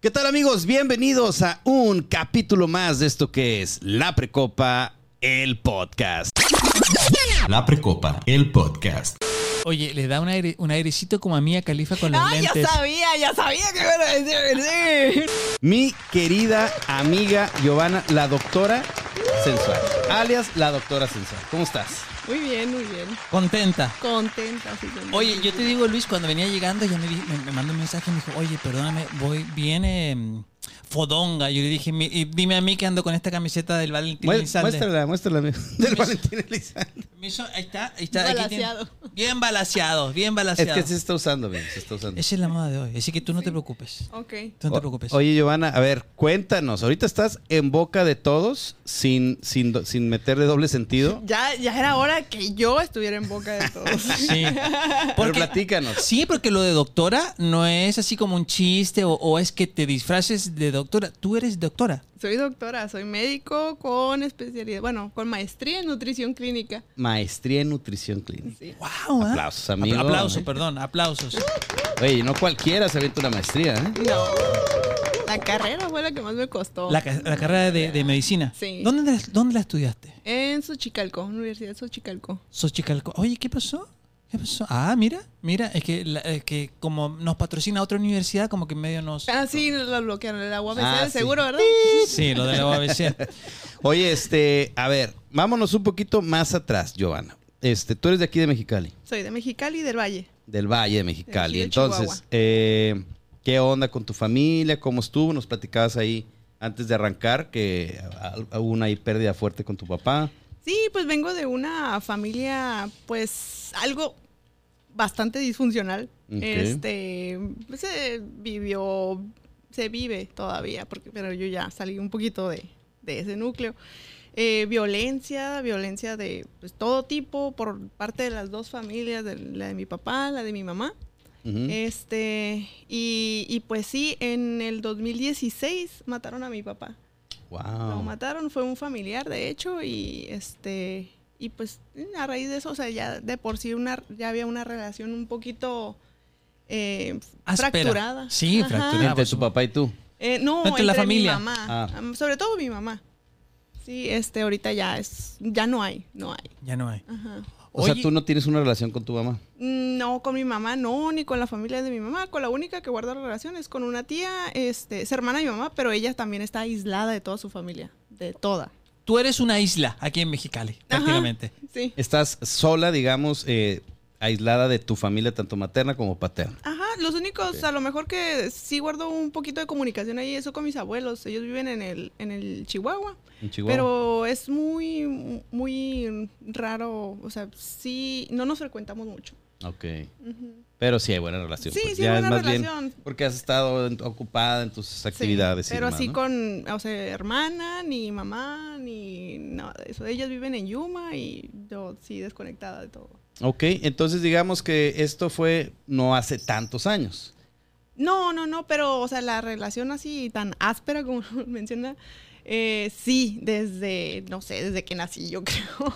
¿Qué tal amigos? Bienvenidos a un capítulo más de esto que es La Precopa, el podcast. La Precopa, el podcast. Oye, le da un, aire, un airecito como a Mía Califa con los Ah, ya lentes. sabía, ya sabía que iban a decir, sí. Mi querida amiga Giovanna, la doctora sensual, alias la doctora sensual. ¿Cómo estás? Muy bien, muy bien. Contenta. Contenta, sí. contenta. Oye, yo te digo, Luis, cuando venía llegando, ya me, me, me mandó un mensaje y me dijo, oye, perdóname, voy, viene Fodonga. Yo le dije, "Mi- y dime a mí que ando con esta camiseta del Valentín Mué- Elizalde". Muéstrala, muéstrala amigo, del Valentín Elizalde. Hizo- ahí está, ahí está. tiene- Balaseado. Bien balaseado, bien Es balaseado. que se está usando bien, se está usando. Esa es la moda de hoy. Así que tú no te preocupes. Ok. Tú no te preocupes. Oye, Giovanna, a ver, cuéntanos. Ahorita estás en boca de todos sin, sin, sin meterle doble sentido. Ya, ya era hora que yo estuviera en boca de todos. Sí. Pero platícanos. Sí, porque lo de doctora no es así como un chiste o, o es que te disfraces de doctora. Tú eres doctora. Soy doctora, soy médico con especialidad, bueno, con maestría en nutrición clínica. Maestría en nutrición clínica. Sí. ¡Wow! ¿eh? Aplausos, amigo. Apl- Aplausos, perdón, aplausos. Oye, no cualquiera se avienta una maestría, ¿eh? No. La carrera fue la que más me costó. La, ca- la carrera de, de medicina. Sí. ¿Dónde, la- ¿Dónde la estudiaste? En Xochicalco, Universidad de Xochicalco. Xochicalco. Oye, ¿qué pasó? ¿Qué pasó? Ah, mira, mira, es que, la- es que como nos patrocina otra universidad, como que medio nos... Ah, sí, lo bloquearon, el agua Ah, sí. seguro, ¿verdad? Sí, lo de la UABC. Oye, este, a ver, vámonos un poquito más atrás, Giovanna. Este, tú eres de aquí de Mexicali, Soy de Mexicali y del Valle. del Valle de Mexicali. De aquí de Entonces, eh, ¿qué onda con tu familia? ¿Cómo estuvo? Nos platicabas ahí antes de arrancar que hubo una ahí pérdida fuerte con tu papá. Sí, pues vengo de una familia, pues, algo bastante disfuncional. Este, pues, se vivió, se vive todavía, porque, pero yo ya salí un poquito de, de ese núcleo. Eh, violencia, violencia de pues, todo tipo por parte de las dos familias, de la de mi papá, la de mi mamá. Este, y, y pues sí, en el 2016 mataron a mi papá. Lo Wow. mataron, fue un familiar de hecho y este y pues a raíz de eso, o sea, ya de por sí una ya había una relación un poquito eh, fracturada. Sí, Ajá. fracturada. Entre tu papá y tú. Eh, no, Entre entre, la mi familia. mamá, Ah. Sobre todo mi mamá. Sí, este ahorita ya es ya no hay, no hay. Ya no hay. Ajá. O Oye. sea, tú no tienes una relación con tu mamá. No, con mi mamá no, ni con la familia de mi mamá. Con la única que guardo relación es con una tía, este, es hermana de mi mamá, pero ella también está aislada de toda su familia, de toda. Tú eres una isla aquí en Mexicali, Ajá. prácticamente. Sí. Estás sola, digamos, eh, aislada de tu familia, tanto materna como paterna. Ajá, los únicos, a lo mejor que sí guardo un poquito de comunicación ahí, eso con mis abuelos. Ellos viven en el, en el Chihuahua. En Chihuahua. Pero es muy, muy raro. O sea, sí, no nos frecuentamos mucho. Ok. Pero sí hay buena relación. Sí, pues. sí, Ya hay buena más bien relación. porque has estado en- ocupada en tus actividades. pero demás, así ¿no? con, o sea, hermana, ni mamá, ni nada de eso. Ellas viven en Yuma y yo sí desconectada de todo. Ok, entonces digamos que esto fue no hace tantos años. No, no, no, pero, o sea, la relación así tan áspera como menciona, eh, sí, desde, no sé, desde que nací, yo creo.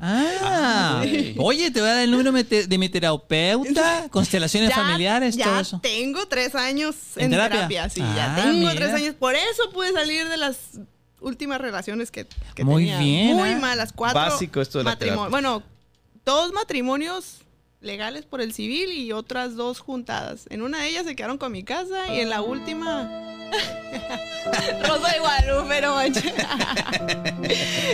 Ah, sí. oye, te voy a dar el número de mi terapeuta, constelaciones Ya- familiares, ya todo eso. tengo tres años ¿En en, terapia? terapia? sí, Ah, ya tengo mira. tres años. Por eso pude salir de las últimas relaciones que, que Muy tenía. bien, Muy ah. malas, cuatro. Básico esto de la terapia. Bueno, dos matrimonios legales por el civil y otras dos juntadas. En una de ellas se quedaron con mi casa y en la última... Rosa de Guadalupe, no manches.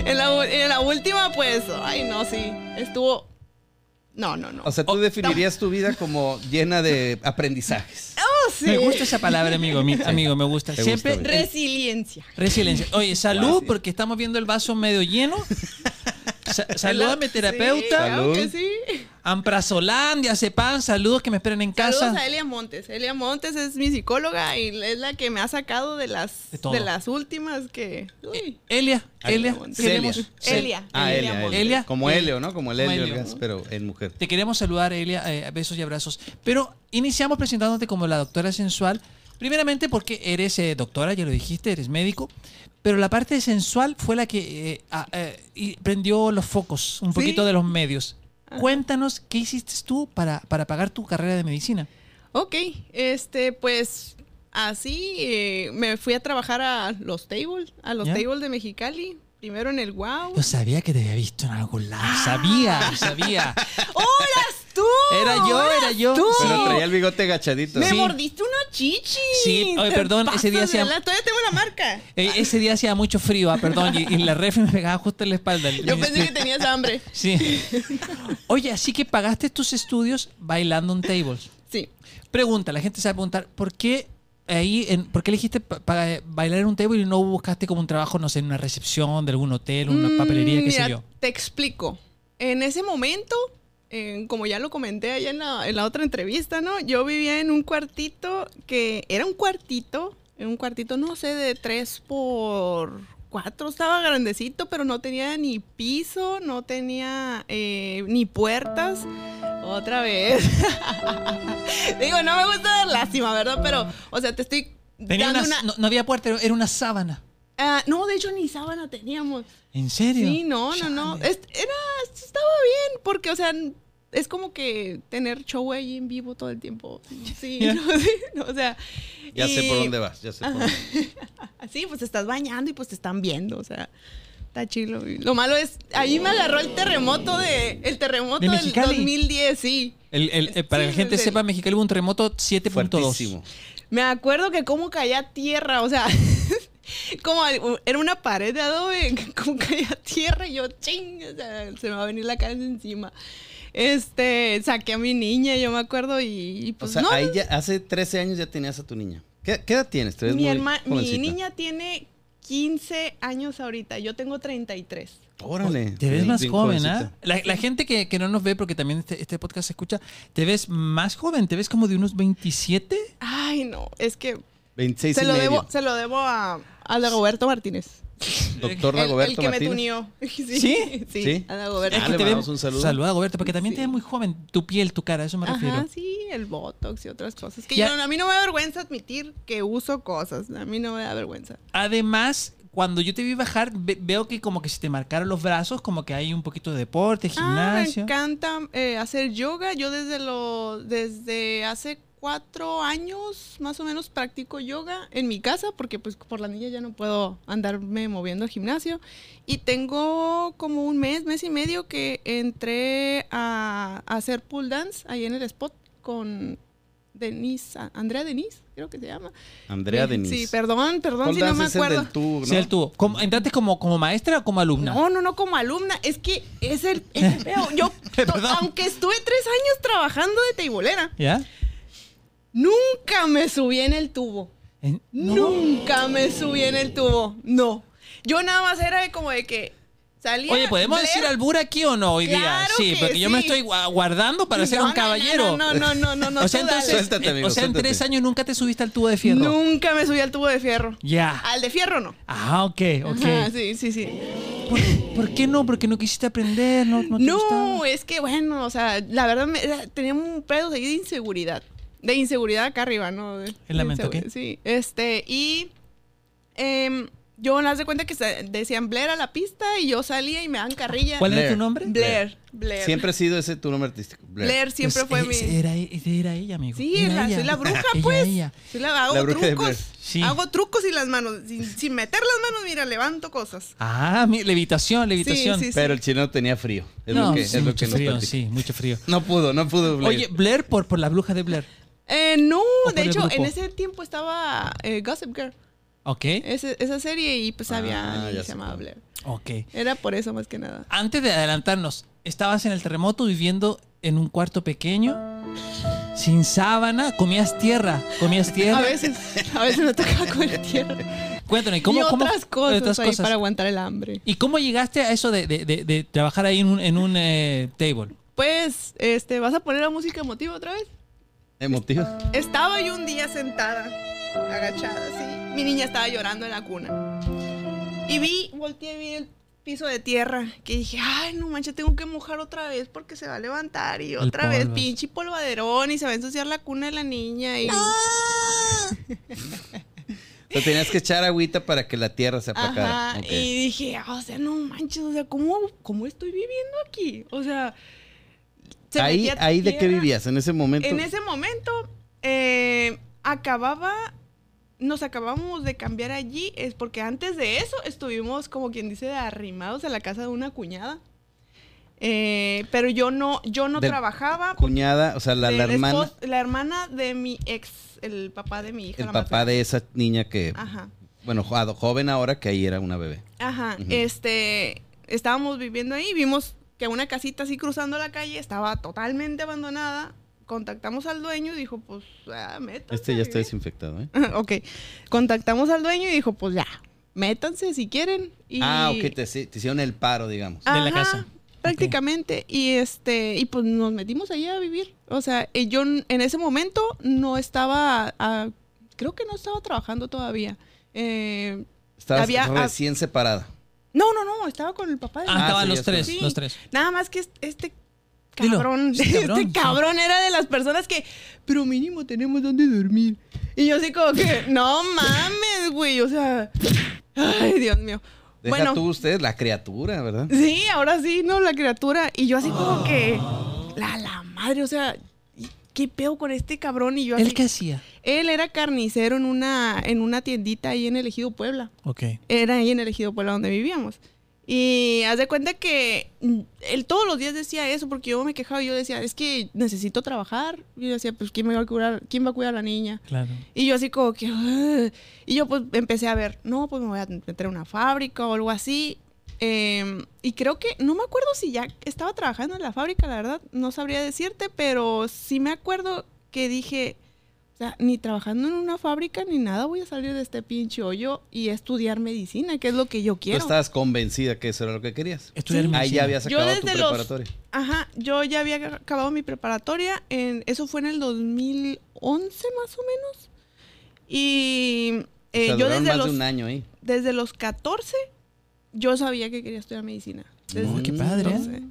en, la, u- en la última, pues, ay, no, sí, estuvo... No, no, no. O sea, tú definirías tu vida como llena de aprendizajes. Oh, sí. Me gusta esa palabra, amigo, mi- amigo, me gusta. Te Siempre. Resiliencia. resiliencia. Oye, salud, Gracias. porque estamos viendo el vaso medio lleno. Sa- salud a mi Sí, terapeuta. claro que Salud. sí. Amprasolán, Diazepam, saludos que me esperen en casa. Saludos a Elia Montes. Elia Montes es mi psicóloga y es la que me ha sacado de las De de, las últimas que. Uy. Elia, Elia, Celia. queremos- Elia. Ah, Elia Elia. Elia. Como Helio, ¿no? Como el Helio, Helio. Pero en mujer. Te queremos saludar, Elia, eh, besos y abrazos. Pero iniciamos presentándote como la doctora sensual. Primeramente porque eres eh, doctora, ya lo dijiste, eres médico. Pero la parte sensual fue la que eh, ah, eh, y prendió los focos un Sí. poquito de los medios. Cuéntanos qué hiciste tú para, para pagar tu carrera de medicina. Ok, este, pues así eh, me fui a trabajar a los tables, a los ¿Ya? tables de Mexicali. Primero en el Wow. Yo sabía que te había visto en algún lado. Sabía, sabía. ¡Horas tú! Era yo, ¡Horas era yo. tú! Pero traía el bigote agachadito. Me Sí. mordiste una chichi. Sí, oye, perdón, ese día hacía- la- Todavía tengo la marca. Eh, ese día hacía mucho frío, ah, perdón, y, y la refri me pegaba justo en la espalda. Yo pensé que tenías hambre. Sí. Oye, así que pagaste tus estudios bailando en tables. Sí. Pregunta, la gente sabe preguntar, ¿por qué ahí, en, por qué elegiste pa- pa- bailar en un table y no buscaste como un trabajo, no sé, en una recepción de algún hotel, una Mm, papelería, qué sé yo? Te explico. En ese momento, eh, como ya lo comenté allá en la, en la otra entrevista, ¿no? Yo vivía en un cuartito que era un cuartito, en un cuartito, no sé, de tres por cuatro, estaba grandecito, pero no tenía ni piso, no tenía eh, ni puertas. Otra vez. Digo, no me gusta dar lástima, ¿verdad? Pero, o sea, te estoy Tenía dando una- una... no, no había puerta, era una sábana. Ah, no, de hecho ni sábana teníamos. ¿En serio? Sí, no, no, no. Es- era, estaba bien, porque, o sea, es como que tener show ahí en vivo todo el tiempo. Sí, Ya. no, sí, no, o sea. Ya sé por y- dónde vas, ya sé por dónde. Sí, pues te estás bañando y pues te están viendo, o sea. Está chilo. Y Lo malo es, ahí me agarró el terremoto de, el terremoto ¿De del Mexicali? 2010, sí. El- el- eh, para Sí, que la gente sepa, Mexicali hubo un terremoto 7.2. Fuertísimo. Me acuerdo que cómo caía tierra, o sea, como era una pared de adobe, como caía tierra y yo, ching, o sea, se me va a venir la casa encima. Este, saqué a mi niña, yo me acuerdo, y, y O pues sea, no, ahí ya, hace 13 años ya tenías a tu niña. ¿Qué, qué edad tienes? Te ves mi, muy herma- mi niña tiene 15 años ahorita, yo tengo 33. Órale. Te ves más joven, ¿ah? La, la gente que, que no nos ve, porque también este, este podcast se escucha, te ves más joven, te ves como de unos 27. Ay, no, es que 26 se y lo, medio. debo, se lo debo a, a Dagoberto Martínez. Doctor El, el Dagoberto que me Martínez. tunió. Sí, ¿Sí? sí, ¿Sí? a Dagoberto. Ah, Es que le te mandamos un saludo. Saluda, Roberto, porque también Sí. te ves muy joven. Tu piel, tu cara, a eso me refiero. Ajá, sí, el Botox y otras cosas. Que yo- a mí no me da vergüenza admitir que uso cosas. A mí no me da vergüenza. Además, cuando yo te vi bajar, ve- veo que como que si te marcaron los brazos, como que hay un poquito de deporte, Ah, me gimnasio. encanta eh, hacer yoga. Yo desde lo, desde hace cuatro años más o menos practico yoga en mi casa porque pues por la niña ya no puedo andarme moviendo al gimnasio. Y tengo como un mes, mes y medio que entré a, a hacer pool dance ahí en el spot con Denise, a- Andrea Denise, creo que se llama. Andrea Eh, Denise. Sí, perdón, perdón si no me el acuerdo. del tubo, ¿no? Sí, el tubo. ¿Cómo- ¿Entraste como, como maestra o como alumna? No, no, no como alumna. Es que es el, es el feo. Yo, aunque estuve tres años trabajando de teibolera, ¿Ya? nunca me subí en el tubo. En- no. Nunca me subí en el tubo. No. Yo nada más era de como de que salía. Oye, ¿podemos Blair- decir albur aquí o no hoy día? Sí, que porque yo me estoy gua- guardando para ser No, un no, caballero. No, no, no, no, no. o sea, entonces, Suéltate, amigo, o sea, en suéltate. tres años nunca te subiste al tubo de fierro. Nunca me subí al tubo de fierro. Ya. Al de fierro no. Ah, ok, ok. Ajá, sí, sí, sí. ¿Por, por qué no? Porque no quisiste aprender, no, no te No, gustaba? es que bueno, o sea, la verdad me, tenía un pedo ahí de inseguridad. De inseguridad acá arriba, ¿no? De- En la mente. Sí, este, y em, yo me das de cuenta que se- decían Blair a la pista y yo salía y me daban carrilla. ¿Cuál era Blair. tu nombre? Blair, Blair. Siempre ha sido ese tu nombre artístico. Blair. Blair siempre Es- fue es- mi... Era, era ella, amigo. Sí, Era la- ella. soy la bruja, pues. ella. Soy la- hago La bruja de Blair. trucos. Sí. Hago trucos y las manos. Sin, sin meter las manos, mira, levanto cosas. Ah, mi- levitación, levitación. Sí, sí, Pero el chino tenía frío. Es no, lo que, sí, es lo mucho que nos frío, sí, mucho frío. No pudo, no pudo. Blair. Oye, Blair por, por la bruja de Blair. Eh, no, de hecho, en ese tiempo estaba eh, Gossip Girl. Ok, Ese- esa serie y pues había Ah, alguien que se llamaba. Blair. ok. Era por eso más que nada. Antes de adelantarnos, estabas en el terremoto viviendo en un cuarto pequeño, sin sábana, comías tierra, comías tierra. A veces, a veces me tocaba comer tierra. Cuéntame, ¿cómo, y cómo- otras cosas otras ahí cosas? para aguantar el hambre. ¿Y cómo llegaste a eso de, de- de- de trabajar ahí en un, en un eh, table? Pues, este, ¿vas a poner la música emotiva otra vez? Emotivo. Estaba yo un día sentada, agachada, así. Mi niña estaba llorando en la cuna. Y vi, volteé y vi el piso de tierra. Que dije, ay, no manches, tengo que mojar otra vez porque se va a levantar. Y El otra vez, polvo. pinche polvaderón. Y se va a ensuciar la cuna de la niña. Y, O sea, tenías que echar agüita para que la tierra se aplacara. Ajá, y dije, ah, o sea, no manches, o sea, ¿cómo, cómo estoy viviendo aquí? O sea, se Ahí, metía ahí de qué vivías en ese momento. En ese momento, eh, acababa nos acabamos de cambiar allí es porque antes de eso estuvimos, como quien dice, arrimados a la casa de una cuñada. Eh, pero yo no, yo no trabajaba. Cuñada, o sea, la, hermana, esposo- la hermana de mi ex, el papá de mi hija. el la papá de esa niña que, Ajá. bueno, jo- joven ahora que ahí era una bebé. Ajá, este, estábamos viviendo ahí, vimos que una casita así cruzando la calle estaba totalmente abandonada. Contactamos al dueño y dijo, pues, ah, métanse. Este ya está vivir". desinfectado, ¿eh? ok, contactamos al dueño y dijo, pues ya, métanse si quieren. Y... Ah, ok, te, te hicieron el paro, digamos. De la Ajá, casa. Prácticamente. Y este, y pues nos metimos allá a vivir. O sea, eh, yo en ese momento no estaba, ah, creo que no estaba trabajando todavía. Eh, Estabas había- recién separada. no, no, no, estaba con el papá de Ah, estaban sí, los tres, Sí. los tres. Nada más que est- este cabrón, este cabrón, sí. cabrón era de las personas que, pero mínimo tenemos donde dormir. Y yo así como que, no mames, güey, o sea, ay, Dios mío. Deja bueno, tú usted, la criatura, ¿verdad? sí, ahora sí, ¿no? La criatura. Y yo así como que, la, la madre, o sea, ¿qué pedo con este cabrón? Y yo así, ¿Él qué hacía? él era carnicero en una, en una tiendita ahí en el Ejido Puebla. Ok. Era ahí en el Ejido Puebla donde vivíamos. Y haz de cuenta que él todos los días decía eso porque yo me quejaba y yo decía, es que necesito trabajar. Y yo decía, pues, ¿quién, me va a cuidar, ¿quién va a cuidar a la niña? Claro. Y yo así como que... "Ugh". Y yo pues empecé a ver, no, pues me voy a meter a una fábrica o algo así. Eh, y creo que, no me acuerdo si ya estaba trabajando en la fábrica, la verdad, no sabría decirte, pero sí me acuerdo que dije, o sea, ni trabajando en una fábrica ni nada voy a salir de este pinche hoyo y estudiar medicina, que es lo que yo Tú quiero. estabas convencida que eso era lo que querías. Estudiar Sí. Ahí medicina. ya habías Yo acabado tu los- preparatoria. Ajá, yo ya había acabado mi preparatoria, en, eso fue en el 2011 más o menos. Y eh, o sea, yo desde más los, de un año ahí. desde los 14 yo sabía que quería estudiar medicina. Desde Oh, qué padre, ¿eh? 12.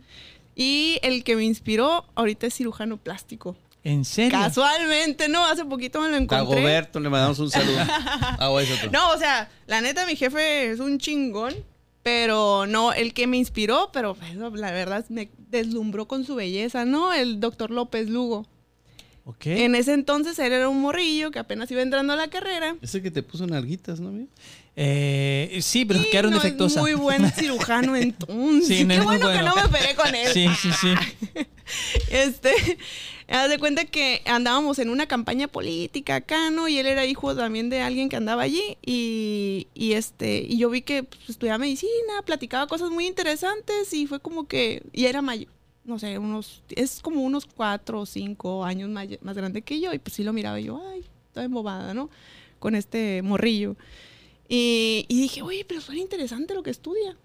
Y el que me inspiró ahorita es cirujano plástico. ¿En serio? Casualmente, no, hace poquito me lo encontré. Dagoberto, le mandamos un saludo. ah, es. No, o sea, la neta, mi jefe es un chingón, pero no, el que me inspiró, pero pues, la verdad me deslumbró con su belleza, ¿no? El doctor López Lugo. Ok. En ese entonces él era un morrillo que apenas iba entrando a la carrera. Ese que te puso nalguitas, ¿no? amigo? Eh, sí, pero Y quedaron no es defectuosas. muy buen cirujano entonces. Sí, no Qué es muy bueno, que bueno. no me pegué con él. Sí, sí, sí. Este, haz de cuenta que andábamos en una campaña política acá, ¿no? Y él era hijo también de alguien que andaba allí. Y, y este, y yo vi que pues, estudiaba medicina, platicaba cosas muy interesantes y fue como que, y era mayor, no sé, unos, es como unos cuatro o cinco años más, más grande que yo. Y pues sí lo miraba y yo, ay, toda embobada, ¿no? Con este morrillo. Y, y dije, oye, pero suena interesante lo que estudia.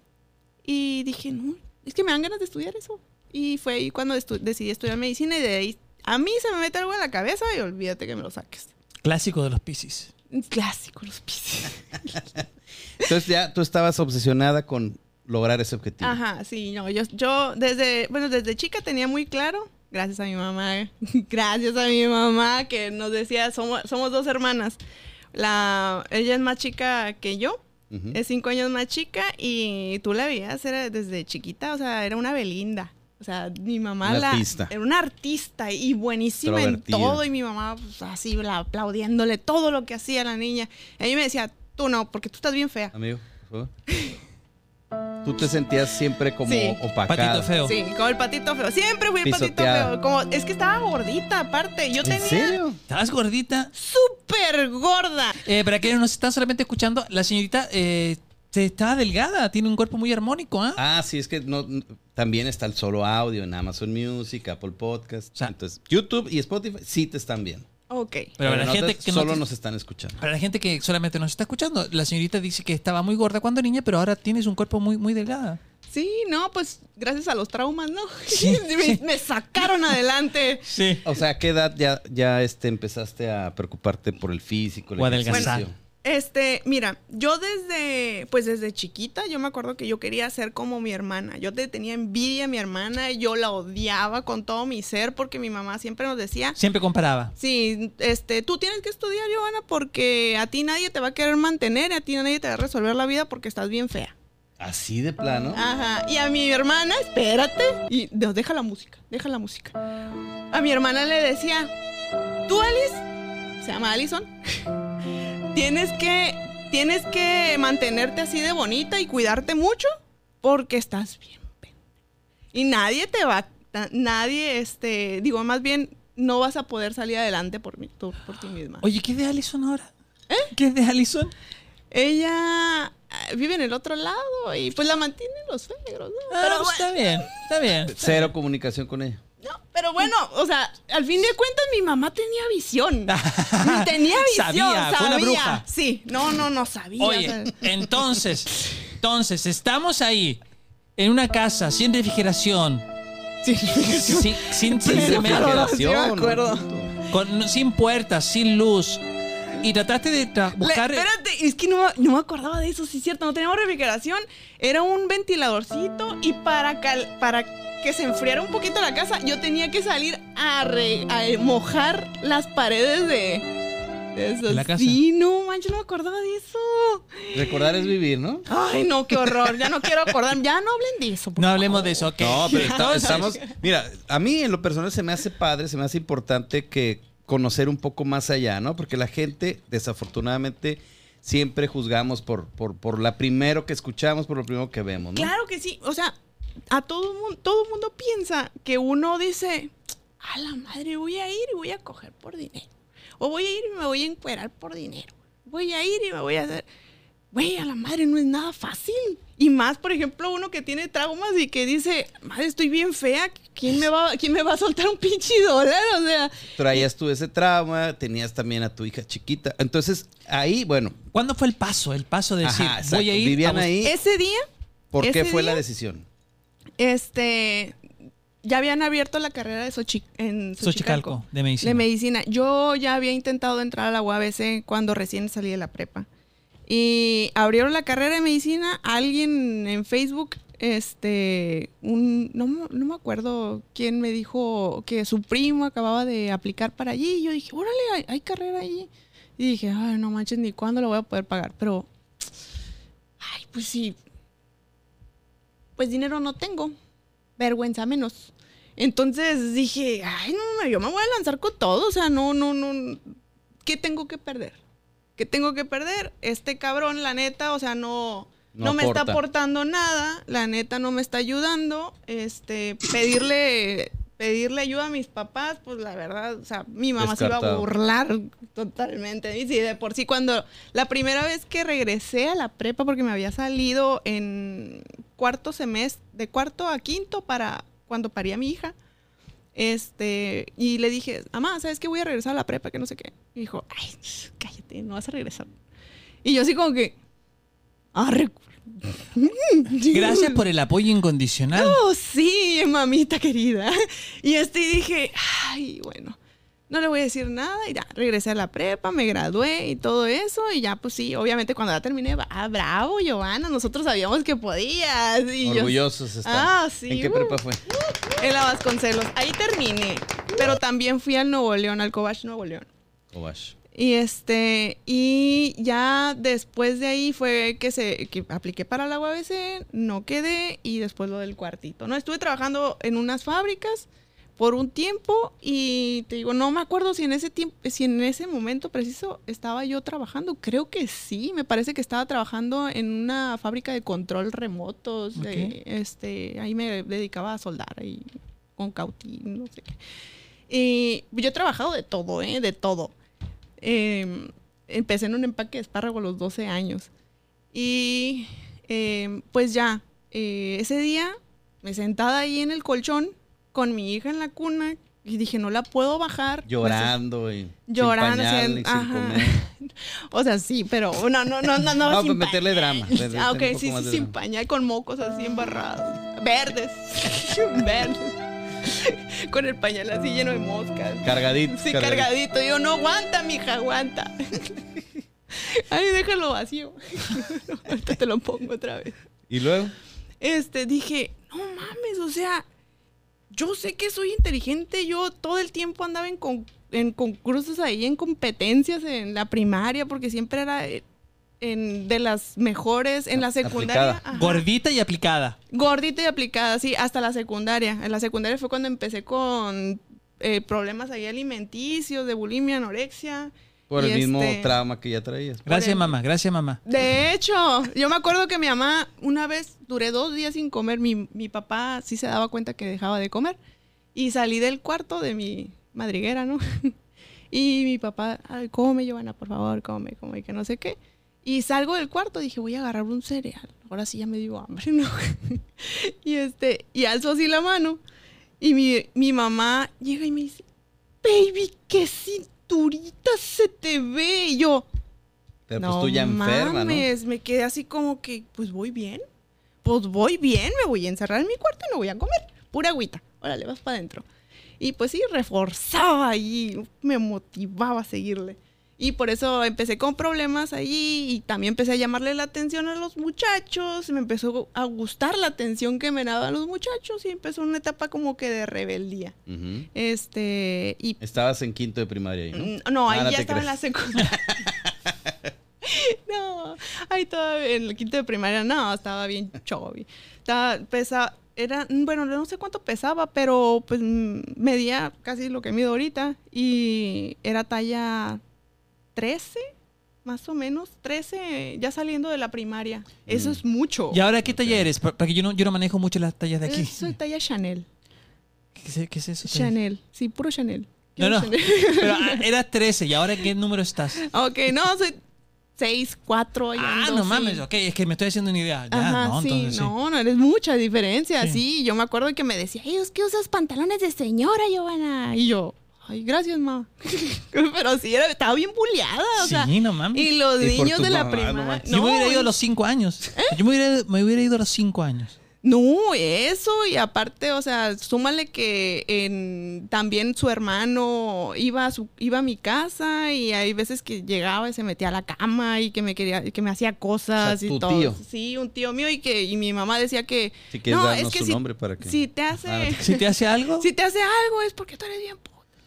Y dije, no, es que me dan ganas de estudiar eso. Y fue ahí cuando estu- decidí estudiar medicina y de ahí a mí se me mete algo en la cabeza y olvídate que me lo saques. Clásico de los Piscis. Un Clásico, los pisos. Entonces ya tú estabas obsesionada con lograr ese objetivo. Ajá, sí, no, yo, yo desde, bueno, desde chica tenía muy claro, gracias a mi mamá, gracias a mi mamá que nos decía, somos, somos dos hermanas. La, ella es más chica que yo, es cinco años más chica y tú la veías era desde chiquita, o sea, era una Belinda. O sea, mi mamá Una la, artista. era una artista y buenísima en todo y mi mamá pues, así la, aplaudiéndole todo lo que hacía la niña. Y ella me decía, tú no, porque tú estás bien fea. Amigo, por favor. Tú te sentías siempre como Sí. opacada. Patito feo. Sí, como el patito feo. Siempre fui el patito feo. Como, es que estaba gordita aparte. Yo ¿En tenía serio? ¿Estabas gordita? súper gorda. Eh, para quienes nos están solamente escuchando, la señorita eh, está delgada, tiene un cuerpo muy armónico, ¿ah? Ah, sí, es que no, también está el solo audio en Amazon Music, Apple Podcast. O sea- Entonces, YouTube y Spotify sí te están bien. Ok. Pero para la no gente te- que no solo te- nos están escuchando. Para la gente que solamente nos está escuchando, la señorita dice que estaba muy gorda cuando niña, pero ahora tienes un cuerpo muy, muy delgada. Sí, no, pues gracias a los traumas, ¿no? Sí, me, sí. me sacaron adelante. Sí. O sea, ¿a qué edad ya, ya este, empezaste a preocuparte por el físico? el O adelgazar. Este, mira, yo desde, pues desde chiquita, yo me acuerdo que yo quería ser como mi hermana. Yo te tenía envidia a mi hermana, yo la odiaba con todo mi ser porque mi mamá siempre nos decía, Siempre comparaba. Sí, este, tú tienes que estudiar, Giovanna, porque a ti nadie te va a querer mantener, a ti nadie te va a resolver la vida porque estás bien fea. Así de plano. Ajá. Y a mi hermana, espérate. Y no, deja la música, deja la música. A mi hermana le decía, tú, Alice, se llama Allison, tienes que, tienes que mantenerte así de bonita y cuidarte mucho porque estás bien. Y nadie te va, nadie, este, digo, más bien no vas a poder salir adelante por, mi- tú- por ti misma. Oye, ¿qué es de Allison ahora? ¿Qué es de Allison? Ella eh, vive en el otro lado y pues la mantienen los suegros, ¿no? Ah, Pero pues, bueno, está bien, está bien. Cero comunicación con ella. No, pero bueno, o sea, al fin de cuentas mi mamá tenía visión. tenía visión, Sabía, sabía. fue una bruja. Sí, no, no, no sabía. o Oye, sea, entonces, entonces, estamos ahí, en una casa, sin refrigeración, sin, sin, sin acuerdo. con- sin puertas, sin luz, y trataste de tra- Le- buscar... espérate, es que no, no me acordaba de eso, sí es cierto, no teníamos refrigeración, era un ventiladorcito y para, cal- para que se enfriara un poquito la casa, yo tenía que salir a, re- a mojar las paredes de... eso. ¿De la casa? Sí, no, manches, no me acordaba de eso. Recordar es vivir, ¿no? Ay, no, qué horror, ya no quiero acordar, ya no hablen de eso. por no favor. hablemos de eso, ok. No, pero estamos. Mira, a mí en lo personal se me hace padre, se me hace importante que conocer un poco más allá, ¿no? Porque la gente, desafortunadamente, siempre juzgamos por, por, por la primero que escuchamos, por lo primero que vemos, ¿no? Claro que sí. O sea, a todo mundo, todo mundo piensa que uno dice, a la madre, voy a ir y voy a coger por dinero. O voy a ir y me voy a encuerar por dinero. Voy a ir y me voy a hacer. Güey, a la madre no es nada fácil. Y más, por ejemplo, uno que tiene traumas y que dice, madre, estoy bien fea. ¿Quién me va, quién me va a soltar un pinche dólar? O sea, Traías tú ese trauma, tenías también a tu hija chiquita. Entonces, ahí, bueno, ¿Cuándo fue el paso? El paso de decir, ajá, exacto. voy a ir vivían ahí. ese día, ¿Por qué fue la decisión? este, ya habían abierto la carrera de Xochi- en Xochicalco. Xochicalco, de medicina. De medicina. Yo ya había intentado entrar a la UABC cuando recién salí de la prepa. Y abrieron la carrera de medicina. Alguien en Facebook, este, un, no, no me acuerdo quién me dijo que su primo acababa de aplicar para allí. Y yo dije, órale, hay, hay carrera allí. Y dije, ay, no manches, ni cuándo lo voy a poder pagar. Pero, ay, pues sí. Pues dinero no tengo. Vergüenza menos. Entonces dije, ay, no, yo me voy a lanzar con todo. O sea, no, no, no. ¿Qué tengo que perder? ¿Qué tengo que perder? Este cabrón, la neta, o sea, no, No no, me está aporta. aportando nada. La neta no me está ayudando. Este, pedirle, pedirle ayuda a mis papás, pues la verdad, o sea, mi mamá se iba a burlar totalmente. Y sí, de por sí, cuando la primera vez que regresé a la prepa, porque me había salido en cuarto semestre, de cuarto a quinto para cuando parí a mi hija. Este, y le dije, mamá, ¿sabes qué? Voy a regresar a la prepa, que no sé qué. Y dijo, ay, cállate, no vas a regresar. Y yo así como que, arre. Gracias por el apoyo incondicional. Oh, sí, mamita querida. Y este dije, ay, bueno, no le voy a decir nada. Y ya, regresé a la prepa, me gradué y todo eso. Y ya, pues sí, obviamente cuando ya terminé, ah, bravo, Giovanna, nosotros sabíamos que podías. Y yo- Orgullosos están. Ah, sí, ¿En qué uh. prepa fue? En la Vasconcelos. Ahí terminé. Pero también fui al Nuevo León, al Cobach Nuevo León. Ovash. Y este, y ya después de ahí fue que se que apliqué para la UABC, no quedé, y después lo del cuartito. No, estuve trabajando en unas fábricas por un tiempo, y te digo, no me acuerdo si en ese tiempo, si en ese momento preciso estaba yo trabajando. Creo que sí, me parece que estaba trabajando en una fábrica de control remotos. de, este, ahí me dedicaba a soldar ahí con cautín, no sé qué. Y yo he trabajado de todo, ¿eh? De todo. Eh, empecé en un empaque de espárrago a los 12 años. Y eh, pues ya, eh, ese día me sentada ahí en el colchón con mi hija en la cuna y dije, no la puedo bajar. Llorando y. Llorando, Sin pañal, sin- y sin ajá. comer. O sea, sí, pero no, no, no, no, no. No, sin pues meterle drama. meterle Ah, ok, sí, sí, sin drama. pañal, con mocos así embarrados. Verdes. Verdes. Con el pañal así lleno de moscas. Cargadito. Sí, cargadito. Yo, no aguanta, mija, aguanta. Ay, déjalo vacío. Ahorita te lo pongo otra vez. Y luego. Este, dije, no mames, o sea, yo sé que soy inteligente. Yo todo el tiempo andaba en, con- en concursos ahí, en competencias en la primaria, porque siempre era eh, en, de las mejores. En la secundaria. Gordita y aplicada. Gordita y aplicada, sí, hasta la secundaria. En la secundaria fue cuando empecé con eh, problemas ahí alimenticios, de bulimia, anorexia. Por Y el mismo este- trauma que ya traías. Gracias, el- mamá. Gracias, mamá. De hecho, yo me acuerdo que mi mamá una vez duré dos días sin comer. Mi, mi papá sí se daba cuenta que dejaba de comer. Y salí del cuarto de mi madriguera, ¿no? Y mi papá, Ay, come, Giovanna, por favor, come, come, que no sé qué. Y salgo del cuarto, dije, voy a agarrar un cereal. Ahora sí ya me dio hambre, ¿no? y este, y alzo así la mano. Y mi, mi mamá llega y me dice, baby, qué cinturita se te ve. Y yo, Pero pues tú ya enferma, ¿no? mames, me quedé así como que, pues voy bien. Pues voy bien, me voy a encerrar en mi cuarto y no voy a comer. Pura agüita. Órale, vas para adentro. Y pues sí, reforzaba ahí, me motivaba a seguirle. Y por eso empecé con problemas ahí y también empecé a llamarle la atención a los muchachos. Me empezó a gustar la atención que me daban los muchachos y empezó una etapa como que de rebeldía. Este, y Estabas en quinto de primaria ahí, ¿no? Mm, No, ahí Ah, ya estaba en la secundaria. no, ahí todavía en el quinto de primaria, no, estaba bien chovi. Estaba, pesa, era, bueno, no sé cuánto pesaba, pero pues mm, medía casi lo que mido ahorita y era talla 13, más o menos, 13, ya saliendo de la primaria. Eso Mm. es mucho. ¿Y ahora qué talla eres? Porque yo no, yo no manejo mucho las tallas de aquí. Eh, Soy talla Chanel. ¿Qué, es- qué es eso? Chanel, sí, puro Chanel. No, no. Chanel. Pero ah, eras 13 y ahora ¿qué número estás? Ok, no, soy 6, 4. Ah, no mames, ok, es que me estoy haciendo una idea. Ya, Ajá, no, sí, entonces sí. no, no, eres mucha diferencia, Sí. sí. Yo me acuerdo que me decía, ay, es que usas pantalones de señora, Giovanna. Y yo, ay, gracias, ma. Pero sí, era, estaba bien buleada, o sea. Sí, no mames. Y los Y niños de la primaria. no. Yo me hubiera ido a los 5 años. Yo me hubiera, me hubiera ido a los 5 años. No, eso, y aparte, o sea, súmale que en, también su hermano iba a, su, iba a mi casa y hay veces que llegaba y se metía a la cama y que me quería, que me hacía cosas O sea, y tu todo. tío. Sí, un tío mío y que y mi mamá decía que Si quieres no, es que su si, nombre para que... si te hace Ah. Si te hace algo, si te hace algo es porque tú eres bien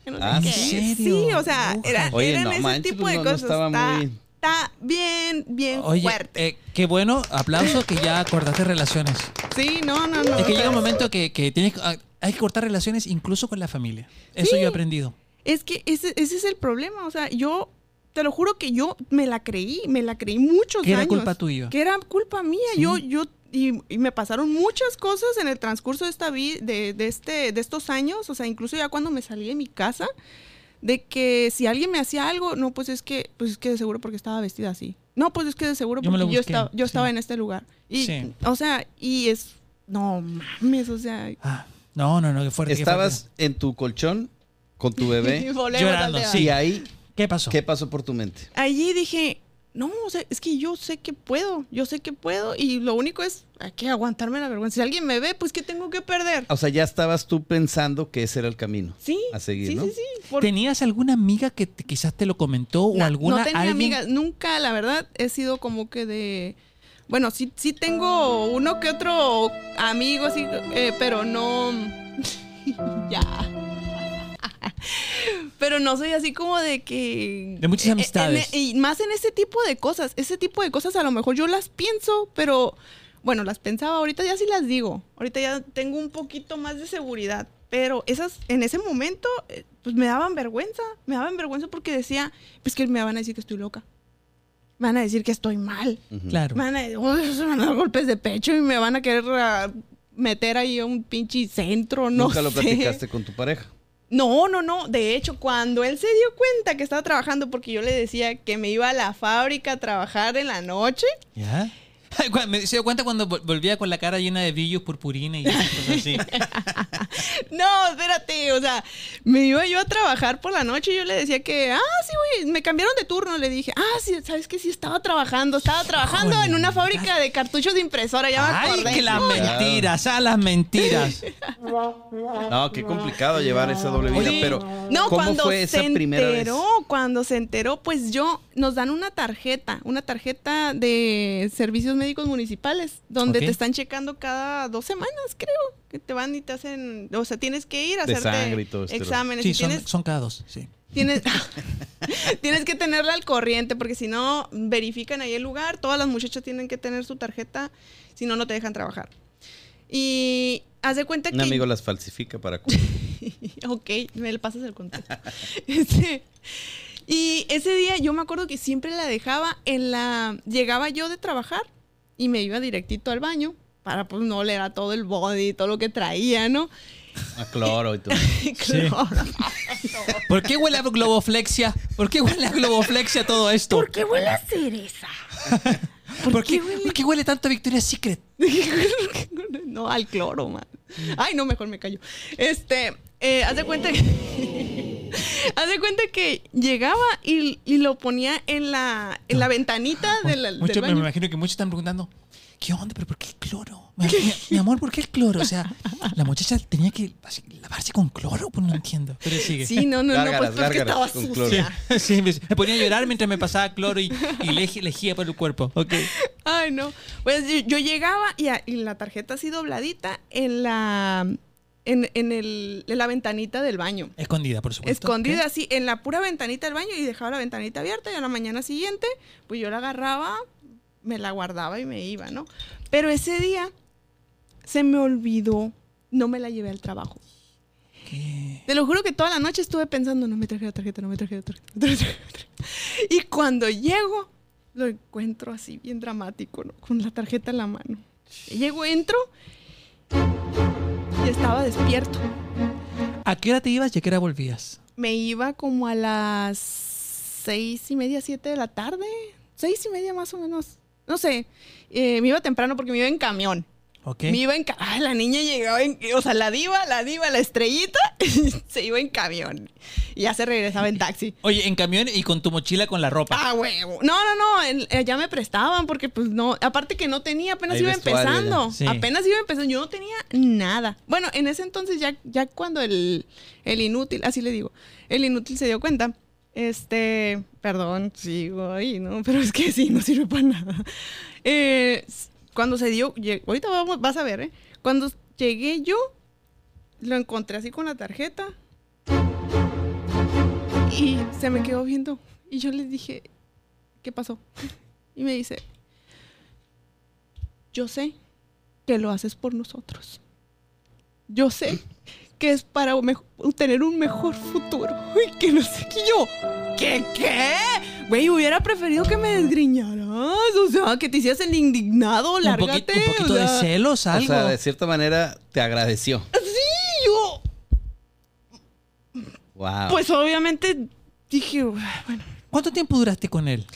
no sé Ah, qué. ¿en serio? Sí, o sea, era, Oye, eran no ese manches, tipo pues de no- no cosas. estaba está, muy- está bien, bien oye, fuerte. eh, qué bueno, aplauso que ya cortaste relaciones. sí, no, no, no. Es que llega un momento que, que tienes, ah, hay que cortar relaciones incluso con la familia. Eso Sí. yo he aprendido. Es que ese, ese es el problema. O sea, yo te lo juro que yo me la creí, me la creí muchos Que era años. culpa tuya. Que era culpa mía. Sí. Yo, yo, y, y me pasaron muchas cosas en el transcurso de esta vida, de, de este, de estos años. O sea, incluso ya cuando me salí de mi casa, de que si alguien me hacía algo, no, pues es que, pues es que de seguro porque estaba vestida así. No, pues es que de seguro porque yo busqué, estaba, yo sí. estaba en este lugar. Y, Sí. o sea, y es, no mames, o sea. Ah, no, no, no, qué fuerte. qué Estabas en tu colchón con tu bebé Llorando, sí. y ahí. ¿Qué pasó? ¿qué pasó por tu mente? allí dije, no, o sea, es que yo sé que puedo, yo sé que puedo y lo único es, hay que aguantarme la vergüenza. Si alguien me ve, pues ¿qué tengo que perder? O sea, ya estabas tú pensando que ese era el camino. Sí, a seguir, sí, ¿no? sí, sí. por- ¿Tenías alguna amiga que te- quizás te lo comentó o alguna no tenía alguien? amigas, nunca, la verdad, he sido como que de... Bueno, sí, sí tengo uno que otro amigo, así, eh, pero no... ya. Pero no soy así como de que... De muchas eh, amistades. en- y más en ese tipo de cosas. Ese tipo de cosas a lo mejor yo las pienso, pero... Bueno, las pensaba, ahorita ya sí las digo. Ahorita ya tengo un poquito más de seguridad. Pero esas, en ese momento, eh, pues me daban vergüenza. Me daban vergüenza porque decía, pues que me van a decir que estoy loca. Me van a decir que estoy mal. Claro. Me van a, se van a dar golpes de pecho y me van a querer ah, meter ahí a un pinche centro, no Nunca lo platicaste con tu pareja. No, no, no. De hecho, cuando él se dio cuenta que estaba trabajando, porque yo le decía que me iba a la fábrica a trabajar en la noche, ¿Ya? Me se dio cuenta cuando vol- volvía con la cara llena de brillos, purpurina y cosas así. No, espérate, o sea, me iba yo a trabajar por la noche y yo le decía que, ah, sí, güey, me cambiaron de turno. Le dije, ah, sí, sabes que sí estaba trabajando, estaba trabajando en una fábrica de cartuchos de impresora, ya me Ay, que las mentiras, ah, las mentiras. No, qué complicado llevar esa doble vida, Oye, pero No, ¿cómo cuando fue esa se primera enteró, vez? cuando se enteró, pues yo, nos dan una tarjeta, una tarjeta de servicios médicos municipales, donde te están checando cada dos semanas, creo, que te van y te hacen, o sea, tienes que ir a De hacerte sangre y todo este exámenes. Sí, y son, tienes, son cada dos, sí. Tienes, tienes que tenerla al corriente porque si no, verifican ahí el lugar. Todas las muchachas tienen que tener su tarjeta, si no, no te dejan trabajar. Y haz de cuenta Un que... amigo las falsifica para... ok, me le pasas el contacto. Este, Y ese día yo me acuerdo que siempre la dejaba en la... Llegaba yo de trabajar y me iba directito al baño para pues no oler a todo el body, todo lo que traía, ¿no? A cloro y todo. Cloro. ¿Por qué huele a globoflexia? ¿Por qué huele a globoflexia todo esto? ¿Por qué huele a cereza? ¿Por, qué, qué huele? por qué huele tanto a Victoria's Secret? no, al cloro, man. Ay, no, mejor me callo. Este, eh, haz de cuenta que. haz de cuenta que llegaba y, y lo ponía en la, en la ventanita de la- Mucho- del me baño. imagino que muchos están preguntando, ¿qué onda? ¿Pero por qué el cloro? Mi, mi- mi amor, ¿por qué el cloro? O sea, la muchacha tenía que así, lavarse con cloro, pues no entiendo. Pero sigue. Sí, no, no, no, pues porque estaba gárgaras con cloro. sucia. Sí, me, me ponía a llorar mientras me pasaba cloro y, y lej- lejía por el cuerpo. Ok. Ay, no. Pues yo, yo llegaba y, a- y la tarjeta así dobladita en la. En, en el, en la ventanita del baño. Escondida, por supuesto. Escondida Ok. así en la pura ventanita del baño y dejaba la ventanita abierta y a la mañana siguiente, pues yo la agarraba, me la guardaba y me iba, ¿no? Pero ese día se me olvidó, no me la llevé al trabajo. ¿Qué? Te lo juro que toda la noche estuve pensando, no me traje la tarjeta, no me traje la tarjeta. no me traje la tarjeta. Y cuando llego, lo encuentro así, bien dramático, ¿no? Con la tarjeta en la mano. Llego, entro y estaba despierto. ¿A qué hora te ibas y a qué hora volvías? Me iba como a las seis y media, siete de la tarde. Seis y media más o menos. No sé. Eh, me iba temprano porque me iba en camión. ¿Ok? Me iba en Ay, la niña llegaba en... O sea, la diva, la diva, la estrellita, se iba en camión. Y ya se regresaba en taxi. Oye, en camión y con tu mochila con la ropa. Ah, huevo. No, no, no. eh, ya me prestaban porque, pues, no. Aparte que no tenía, apenas iba empezando. Sí. Apenas iba empezando. Yo no tenía nada. Bueno, en ese entonces, ya, ya cuando el, el inútil, así le digo, el inútil se dio cuenta. Este, perdón, sigo ahí, ¿no? Pero es que sí, no sirve para nada. Eh, cuando se dio, ahorita vas a ver, ¿eh? Cuando llegué yo, lo encontré así con la tarjeta. Y se me quedó viendo. Y yo le dije, ¿qué pasó? Y me dice, yo sé que lo haces por nosotros. Yo sé que es para tener un mejor futuro. Y que no sé qué yo. ¿Qué qué? Güey, hubiera preferido que me desgriñaras. O sea, que te hicieras el indignado, un lárgate. poquito, un poquito o de sea, celos, O algo. sea, de cierta manera te agradeció. Sí, yo. Wow. Pues obviamente dije, bueno. ¿Cuánto tiempo duraste con él?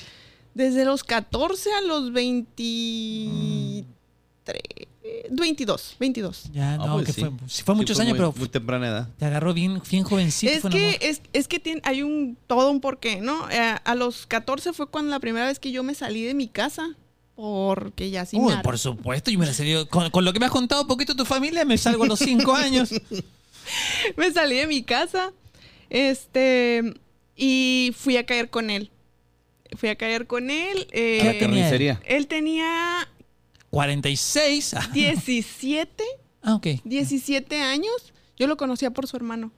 Desde los 14 a los 23. 22, 22. Ya, Ah, no, pues que sí. fue, sí fue muchos Sí, años, muy- pero Muy temprana edad. te agarró bien, bien jovencito. es que, es, es que tiene, hay un todo un porqué, ¿no? Eh, a los 14 fue cuando la primera vez que yo me salí de mi casa. Porque ya sí Uy, me por supuesto, yo me la salí. Con, con lo que me has contado un poquito de tu familia, me salgo a los cinco años. me salí de mi casa. Este. Y fui a caer con él. Fui a caer con él. eh, la carnicería. él tenía 46. Ah, 17. Ah, ok. 17 años. Yo lo conocía por su hermano.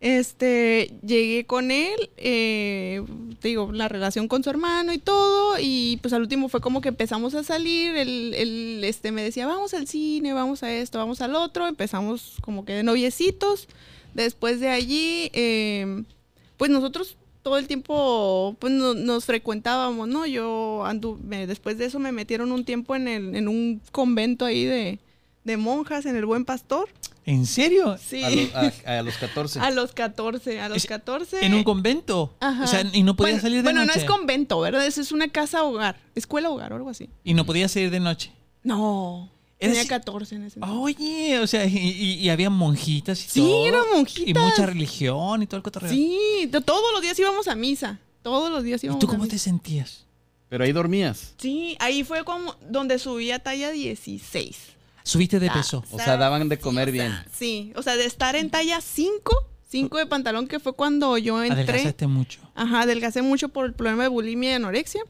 Este, llegué con él, eh, te digo, la relación con su hermano y todo, y pues al último fue como que empezamos a salir, él, él, este, me decía, vamos al cine, vamos a esto, vamos al otro, empezamos como que de noviecitos, después de allí, eh, pues nosotros todo el tiempo pues no- nos frecuentábamos, ¿no? Yo anduve, después de eso me metieron un tiempo en, el, en un convento ahí de, de monjas, en el Buen Pastor. ¿En serio? Sí. A, lo- a- a los 14. A los 14, a los Es- 14. ¿En un convento? Ajá. O sea, y no podía bueno, salir de Bueno, noche. no es convento, ¿verdad? Eso es una casa hogar, escuela hogar o algo así. Y no podía salir de noche. No. Tenía así- 14 en ese entonces. Oye, o sea, y, y- y había monjitas y Sí, todo. eran Y monjitas. mucha religión y todo el cotorreo. Sí, to- todos los días íbamos a misa. Todos los días ¿Y íbamos tú a cómo misa. te sentías? Pero ahí dormías. Sí, ahí fue como donde subí a talla 16. ¿Subiste de Ah, peso? O sea, daban de comer o sea, bien. Sí, o sea, de estar en talla 5, 5 de pantalón, que fue cuando yo entré. Adelgazaste mucho. Ajá, adelgacé mucho por el problema de bulimia y anorexia.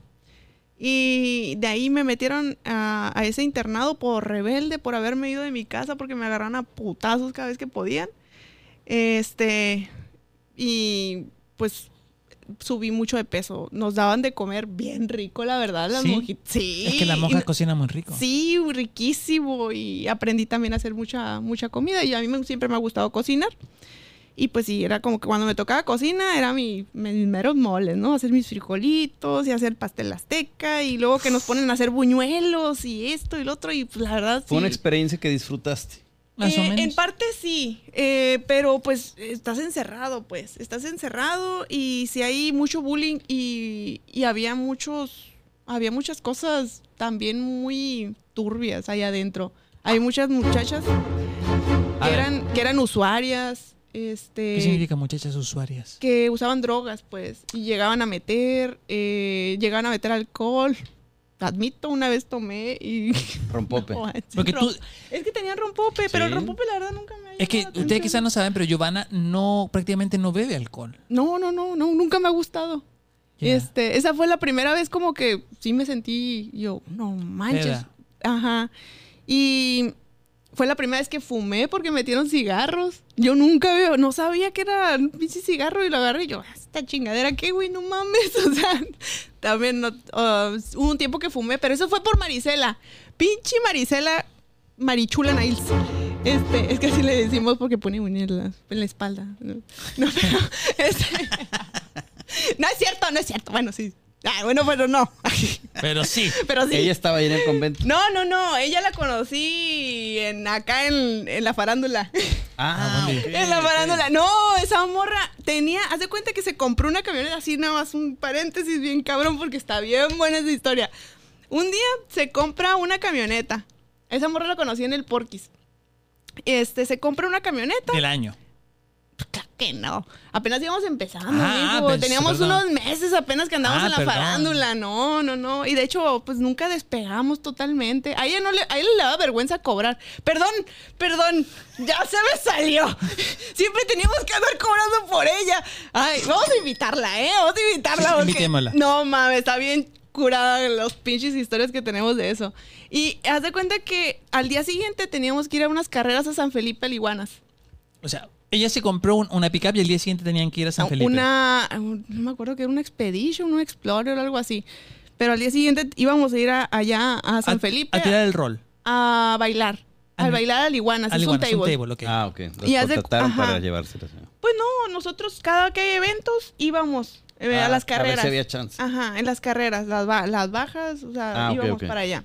Y de ahí me metieron a, a ese internado por rebelde, por haberme ido de mi casa porque me agarraron a putazos cada vez que podían. Este, y pues subí mucho de peso. Nos daban de comer bien rico, la verdad, las ¿Sí? monjitas. Sí. Es que la monja y- cocina muy rico. Sí, riquísimo. Y aprendí también a hacer mucha, mucha comida. Y a mí me- siempre me ha gustado cocinar. Y pues sí, era como que cuando me tocaba cocina, era mi, mis meros moles, ¿no? Hacer mis frijolitos y hacer pastel azteca y luego que nos ponen a hacer buñuelos y esto y lo otro y pues la verdad Fue una experiencia que disfrutaste. Más o Eh, menos. En parte sí, eh, pero pues estás encerrado, pues. Estás encerrado y si hay mucho bullying y, y había muchos, había muchas cosas también muy turbias ahí adentro. Hay muchas muchachas que eran, que eran usuarias, este, ¿Qué significa muchachas usuarias? que usaban drogas, pues, y llegaban a meter, eh, llegaban a meter alcohol. Admito, una vez tomé y... Rompope. No, sí, Porque tú- rom- Es que tenían rompope, pero el rompope la verdad nunca me ha Es que ustedes quizás no saben, pero Giovanna no, prácticamente no bebe alcohol. No, no, no, no, nunca me ha gustado. Este, esa fue la primera vez como que sí me sentí yo, no manches. Peda. Ajá. Y fue la primera vez que fumé porque metieron cigarros. Yo nunca veo, no sabía que era un pinche cigarro y lo agarré y yo, "Ah, esta chingadera, ¿qué, güey? No mames. O sea, también hubo un tiempo que fumé, pero eso fue por Marisela. Pinche Marisela, Marichula Niles. Este, es que así le decimos porque pone uñas en la, espalda. No, pero este, no es cierto, no es cierto. Bueno, sí. Ah, bueno, pero no. Pero sí. Pero sí. Ella estaba ahí en el convento. No, no, no. Ella la conocí en, acá en, en la farándula. Ah, bueno. ok, en la farándula. No, esa morra tenía. Haz de cuenta que se compró una camioneta así, nada más un paréntesis bien cabrón, porque está bien buena esa historia. Un día se compra una camioneta. Esa morra la conocí en el Porquis. Este, se compra una camioneta. Del año. Que no. Apenas íbamos empezando, Ah, pues, Teníamos perdón. unos meses apenas que andábamos Ah, en la perdón. farándula. No, no, no. Y de hecho, pues nunca despegamos totalmente. A ella no le, a ella le daba vergüenza cobrar. Perdón, perdón. Ya se me salió. Siempre teníamos que andar cobrando por ella. Ay, vamos a invitarla, ¿eh? Vamos a invitarla. Sí, porque- invitémosla. No mames, está bien curada los pinches historias que tenemos de eso. Y haz de cuenta que al día siguiente teníamos que ir a unas carreras a San Felipe Liguanas. O sea, ella se compró un- una pickup y el día siguiente tenían que ir a San Felipe. Una, no me acuerdo que era una Expedition, un Explorer o algo así. Pero al día siguiente íbamos a ir a- allá a San a, Felipe A tirar el rol. a bailar. Al- Al bailar al iguanas. Al es un igual, es un table. table, ok. Ah, ok. Los Y contrataron ajá. para. Pues no, nosotros cada que hay eventos íbamos eh, Ah, a las a ver carreras. si había chance. Ajá, en las carreras, las, las bajas, o sea, Ah, íbamos para allá.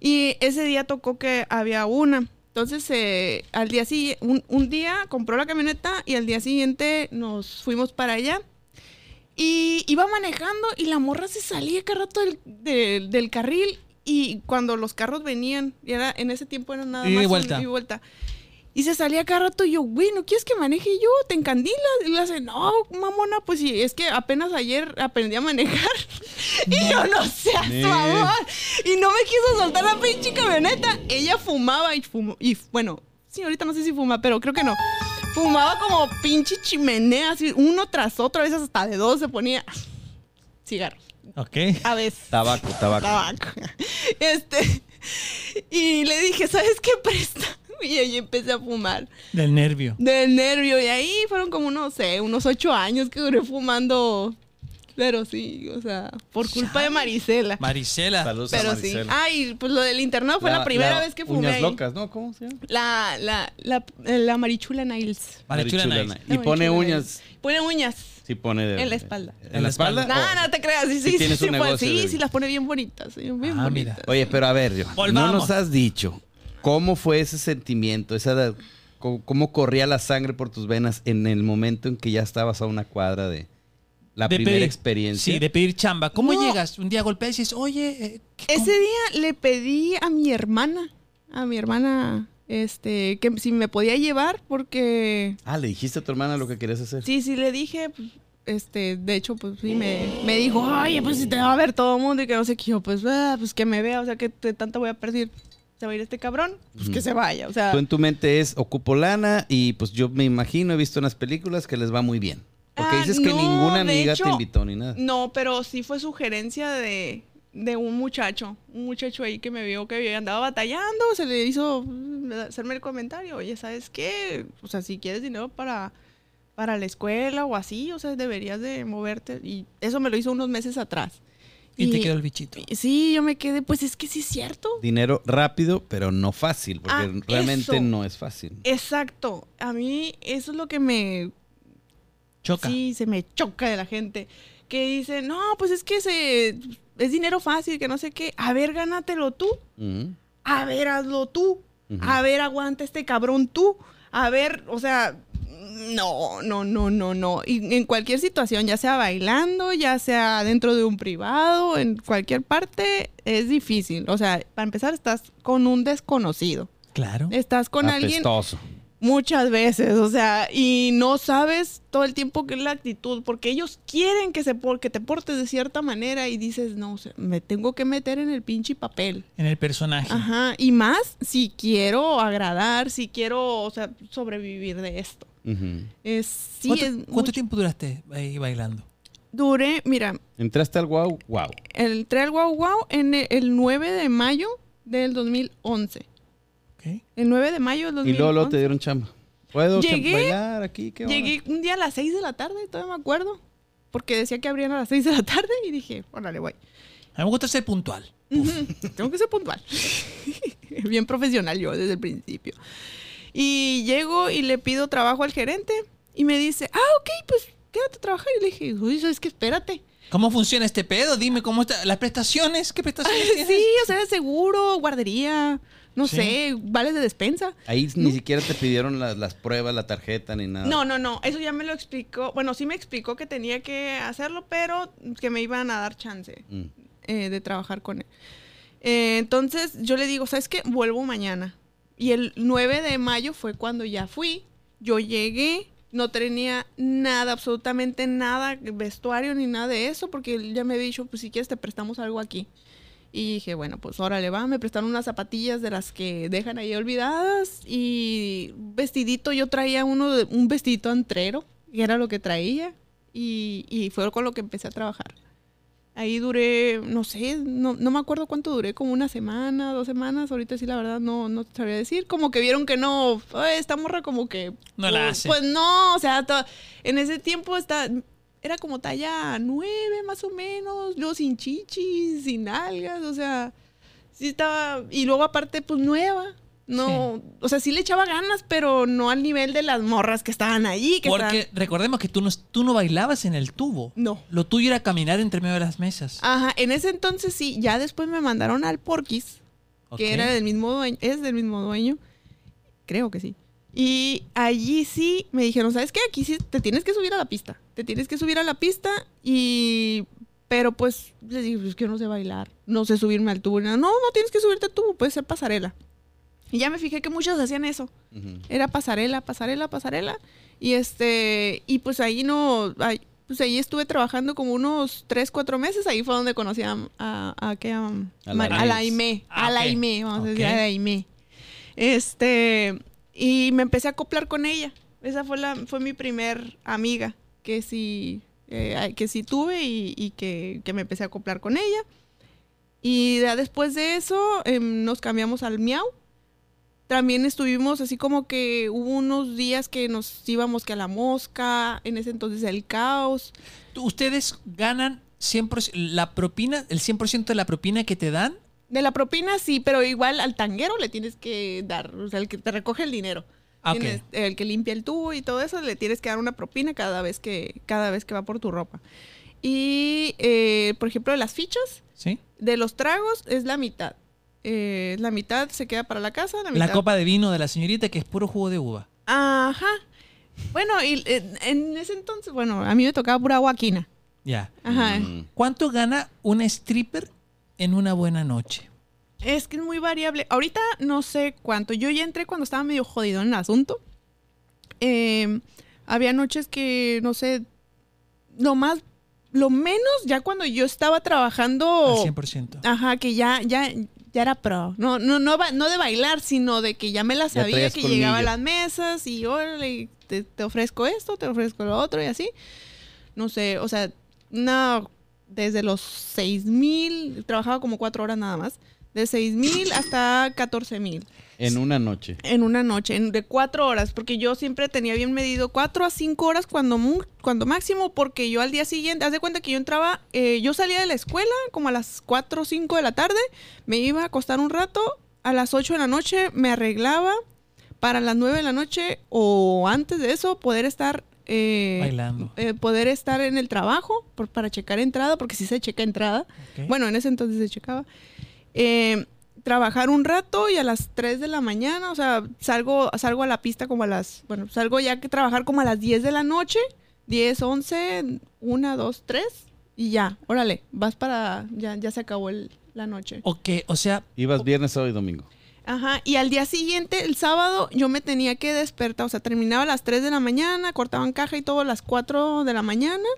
Y ese día tocó que había una. Entonces, eh, al día siguiente, un, un día compró la camioneta y al día siguiente nos fuimos para allá. Y iba manejando y la morra se salía cada rato del, del- del carril. Y cuando los carros venían, y era, en ese tiempo era nada y más vuelta. y vuelta. Y se salía cada rato y yo, güey, ¿no quieres que maneje yo? ¿Te encandilas? Y le hace, no, mamona, pues sí, es que apenas ayer aprendí a manejar. y yo, no seas su amor. Y no me quiso soltar la pinche camioneta. Ella fumaba y fumó. Y bueno, sí, ahorita no sé si fuma, pero creo que no. Fumaba como pinche chimenea, así, uno tras otro, a veces hasta de dos se ponía cigarros. Ok. A veces. Tabaco, tabaco. Tabaco. Este. Y le dije, ¿sabes qué presta? Y ahí empecé a fumar. Del nervio. Del nervio. Y ahí fueron como, no sé, unos ocho años que duré fumando. Pero sí, o sea, por culpa de Marisela. Marisela. Saludos a Pero sí. Ay, pues lo del internado fue la, primera vez que fumé. Uñas ahí. locas, ¿no? ¿Cómo se llama? La, la, la, la Marichula Niles. Marichula. Nice. Y pone uñas. Niles. Pone uñas. Sí, pone de- En la espalda. ¿En la espalda? No, Oh. no te creas. Sí, Sí sí, sí. Sí, un negocio sí, de- sí, las pone bien bonitas. Bien Ah, mira. bonitas. Oye, pero a ver, Johan, no nos has dicho cómo fue ese sentimiento, esa cómo, cómo corría la sangre por tus venas en el momento en que ya estabas a una cuadra de la De primera pedir- experiencia. Sí, de pedir chamba. ¿Cómo No. llegas? Un día golpeas y dices, oye, eh, ¿qué- Ese cómo? día le pedí a mi hermana, a mi hermana, este, que si me podía llevar porque Ah, le dijiste a tu hermana lo que querías hacer. sí, sí le dije, pues, este, de hecho, pues sí me, me dijo, oye, pues si te va a ver todo el mundo y que no sé qué, yo, pues, ah, pues que me vea, o sea, que te- tanto voy a perder. Se va a ir este cabrón, pues que se vaya, o sea. Tú en tu mente es ocupo lana y pues yo me imagino, he visto en las películas que les va muy bien. Porque Ah, dices que no, ninguna amiga hecho, te invitó ni nada. No, pero sí fue sugerencia de, de un muchacho, un muchacho ahí que me vio que andaba batallando, se le hizo mm, hacerme el comentario, oye, ¿sabes qué? O sea, si quieres dinero para, para la escuela o así, o sea, deberías de moverte. Y eso me lo hizo unos meses atrás. Y, te quedó el bichito. Sí, yo me quedé, pues es que sí es cierto. Dinero rápido, pero no fácil, porque Ah, realmente eso. no es fácil. Exacto. A mí eso es lo que me Choca. Sí, se me choca de la gente. Que dice, no, pues es que se, es dinero fácil, que no sé qué. A ver, gánatelo tú. A ver, hazlo tú. A ver, aguanta este cabrón tú. A ver, o sea, no, no, no, no, no. Y en cualquier situación, ya sea bailando, ya sea dentro de un privado, en cualquier parte, es difícil. O sea, para empezar, estás con un desconocido. Claro. Estás con alguien Apestoso. Muchas veces, o sea, y no sabes todo el tiempo qué es la actitud, porque ellos quieren que, se por- que te portes de cierta manera y dices, no, o sea, me tengo que meter en el pinche papel. En el personaje. Ajá, y más si quiero agradar, si quiero, o sea, sobrevivir de esto. Ujú. Es, sí, ¿Cuánto, es cuánto mucho- tiempo duraste ahí bailando? Duré, mira, Entraste al wow, wow. entré al Wow Wow en el, el 9 de mayo del 2011. ¿Ok? El 9 de mayo del Y 2011. luego, luego te dieron chamba. ¿Puedo Llegué- bailar aquí? ¿Qué? Llegué un día a las 6 de la tarde, todavía me acuerdo. Porque decía que abrían a las 6 de la tarde y dije, órale, voy. A mí me gusta ser puntual. Ujú, Tengo que ser puntual. Bien profesional yo desde el principio. Y llego y le pido trabajo al gerente y me dice, ah, ok, pues quédate a trabajar. Y le dije, uy, es que espérate. ¿Cómo funciona este pedo? Dime cómo está. ¿Las prestaciones? ¿Qué prestaciones tienes? Sí, o sea, seguro, guardería, no Sí. sé, vales de despensa. Ahí ni siquiera te pidieron las, las pruebas, la tarjeta, ni nada. No, no, no, eso ya me lo explicó. Bueno, sí me explicó que tenía que hacerlo, pero que me iban a dar chance. Mm. eh, de trabajar con él. Eh, entonces yo le digo, ¿sabes qué? Vuelvo mañana. Y el 9 de mayo fue cuando ya fui. Yo llegué, no tenía nada, absolutamente nada, vestuario ni nada de eso, porque él ya me había dicho, pues si quieres te prestamos algo aquí. Y dije, bueno, pues órale va, me prestaron unas zapatillas de las que dejan ahí olvidadas y vestidito, yo traía uno de, un vestidito antrero, que era lo que traía, y, y fue con lo que empecé a trabajar. Ahí duré, no sé, no, no me acuerdo cuánto duré, como una semana, dos semanas. Ahorita sí, la verdad, no, no te sabría decir. Como que vieron que no, "Ay, esta morra como que... No la pues, hace. Pues no, o sea, to- en ese tiempo está, era como talla nueve más o menos, luego sin chichis, sin algas, o sea, sí estaba... Y luego aparte, pues nueva. No, o sea, sí le echaba ganas, pero no al nivel de las morras que estaban allí. Que Porque estaban- recordemos que tú no, tú no bailabas en el tubo. No. Lo tuyo era caminar entre medio de las mesas. Ajá, en ese entonces sí, ya después me mandaron al Porquis, Ok. que era del mismo dueño, es del mismo dueño, creo que sí. Y allí sí me dijeron, ¿sabes qué? Aquí sí te tienes que subir a la pista, te tienes que subir a la pista y... Pero pues les dije, pues que yo no sé bailar, no sé subirme al tubo. No, no tienes que subirte al tubo, puede ser pasarela. Y ya me fijé que muchos hacían eso. Era pasarela, pasarela, pasarela. Y este, y pues ahí no, ahí- pues ahí estuve trabajando como unos 3, 4 meses. Ahí fue donde conocí a, a, a, que, a, A Mar- la a la. Aimé, Ah, a la vamos a decir, a la. Este, y me empecé a acoplar con ella. Esa fue la, fue mi primer amiga que sí, eh, que sí tuve y, y que, que me empecé a acoplar con ella. Y ya después de eso em, nos cambiamos al Miau. También estuvimos así como que hubo unos días que nos íbamos que a la mosca, en ese entonces el caos. ¿Ustedes ganan 100% la propina, el 100% de la propina que te dan? De la propina sí, pero igual al tanguero le tienes que dar, o sea, el que te recoge el dinero. Ah. Tienes- el que limpia el tubo y todo eso, le tienes que dar una propina cada vez que, cada vez que va por tu ropa. Y, eh, por ejemplo, de las fichas, ¿Sí? de los tragos es la mitad. Eh, la mitad se queda para la casa, la mitad... La copa de vino de la señorita que es puro jugo de uva. Ajá. Bueno, y eh, en ese entonces, bueno, a mí me tocaba pura guaquina. Ya. Ajá. Mm. ¿Cuánto gana una stripper en una buena noche? Es que es muy variable. Ahorita no sé cuánto. Yo ya entré cuando estaba medio jodido en el asunto. Eh, había noches que, no sé, lo más, lo menos ya cuando yo estaba trabajando. Al 100%. Ajá, que ya, ya, ya era pro. No, no, no, no de bailar, sino de que ya me la sabía, que llegaba a las mesas y órale, te, te ofrezco esto, te ofrezco lo otro y así. No sé, o sea, no, desde los seis mil, trabajaba como cuatro horas nada más, de seis mil hasta 14 mil. En una noche. En una noche, en- de cuatro horas, porque yo siempre tenía bien medido cuatro a cinco horas cuando, mu- cuando máximo, porque yo al día siguiente, haz de cuenta que yo entraba, eh, yo salía de la escuela como a las cuatro o cinco de la tarde, me iba a acostar un rato, a las ocho de la noche me arreglaba para las nueve de la noche o antes de eso poder estar... eh, Bailando. eh, poder estar en el trabajo por- para checar entrada, porque si se checa entrada. Bueno, en ese entonces se checaba. Eh, trabajar un rato y a las 3 de la mañana, o sea, salgo, salgo a la pista como a las, bueno, salgo ya que trabajar como a las 10 de la noche, 10, 11, 1, 2, 3 y ya, órale, vas para, ya, ya se acabó el- la noche. Ok, o sea, Ibas viernes, sábado y domingo. Ajá, y al día siguiente, el sábado, yo me tenía que despertar, o sea, terminaba a las 3 de la mañana, cortaban caja y todo a las 4 de la mañana.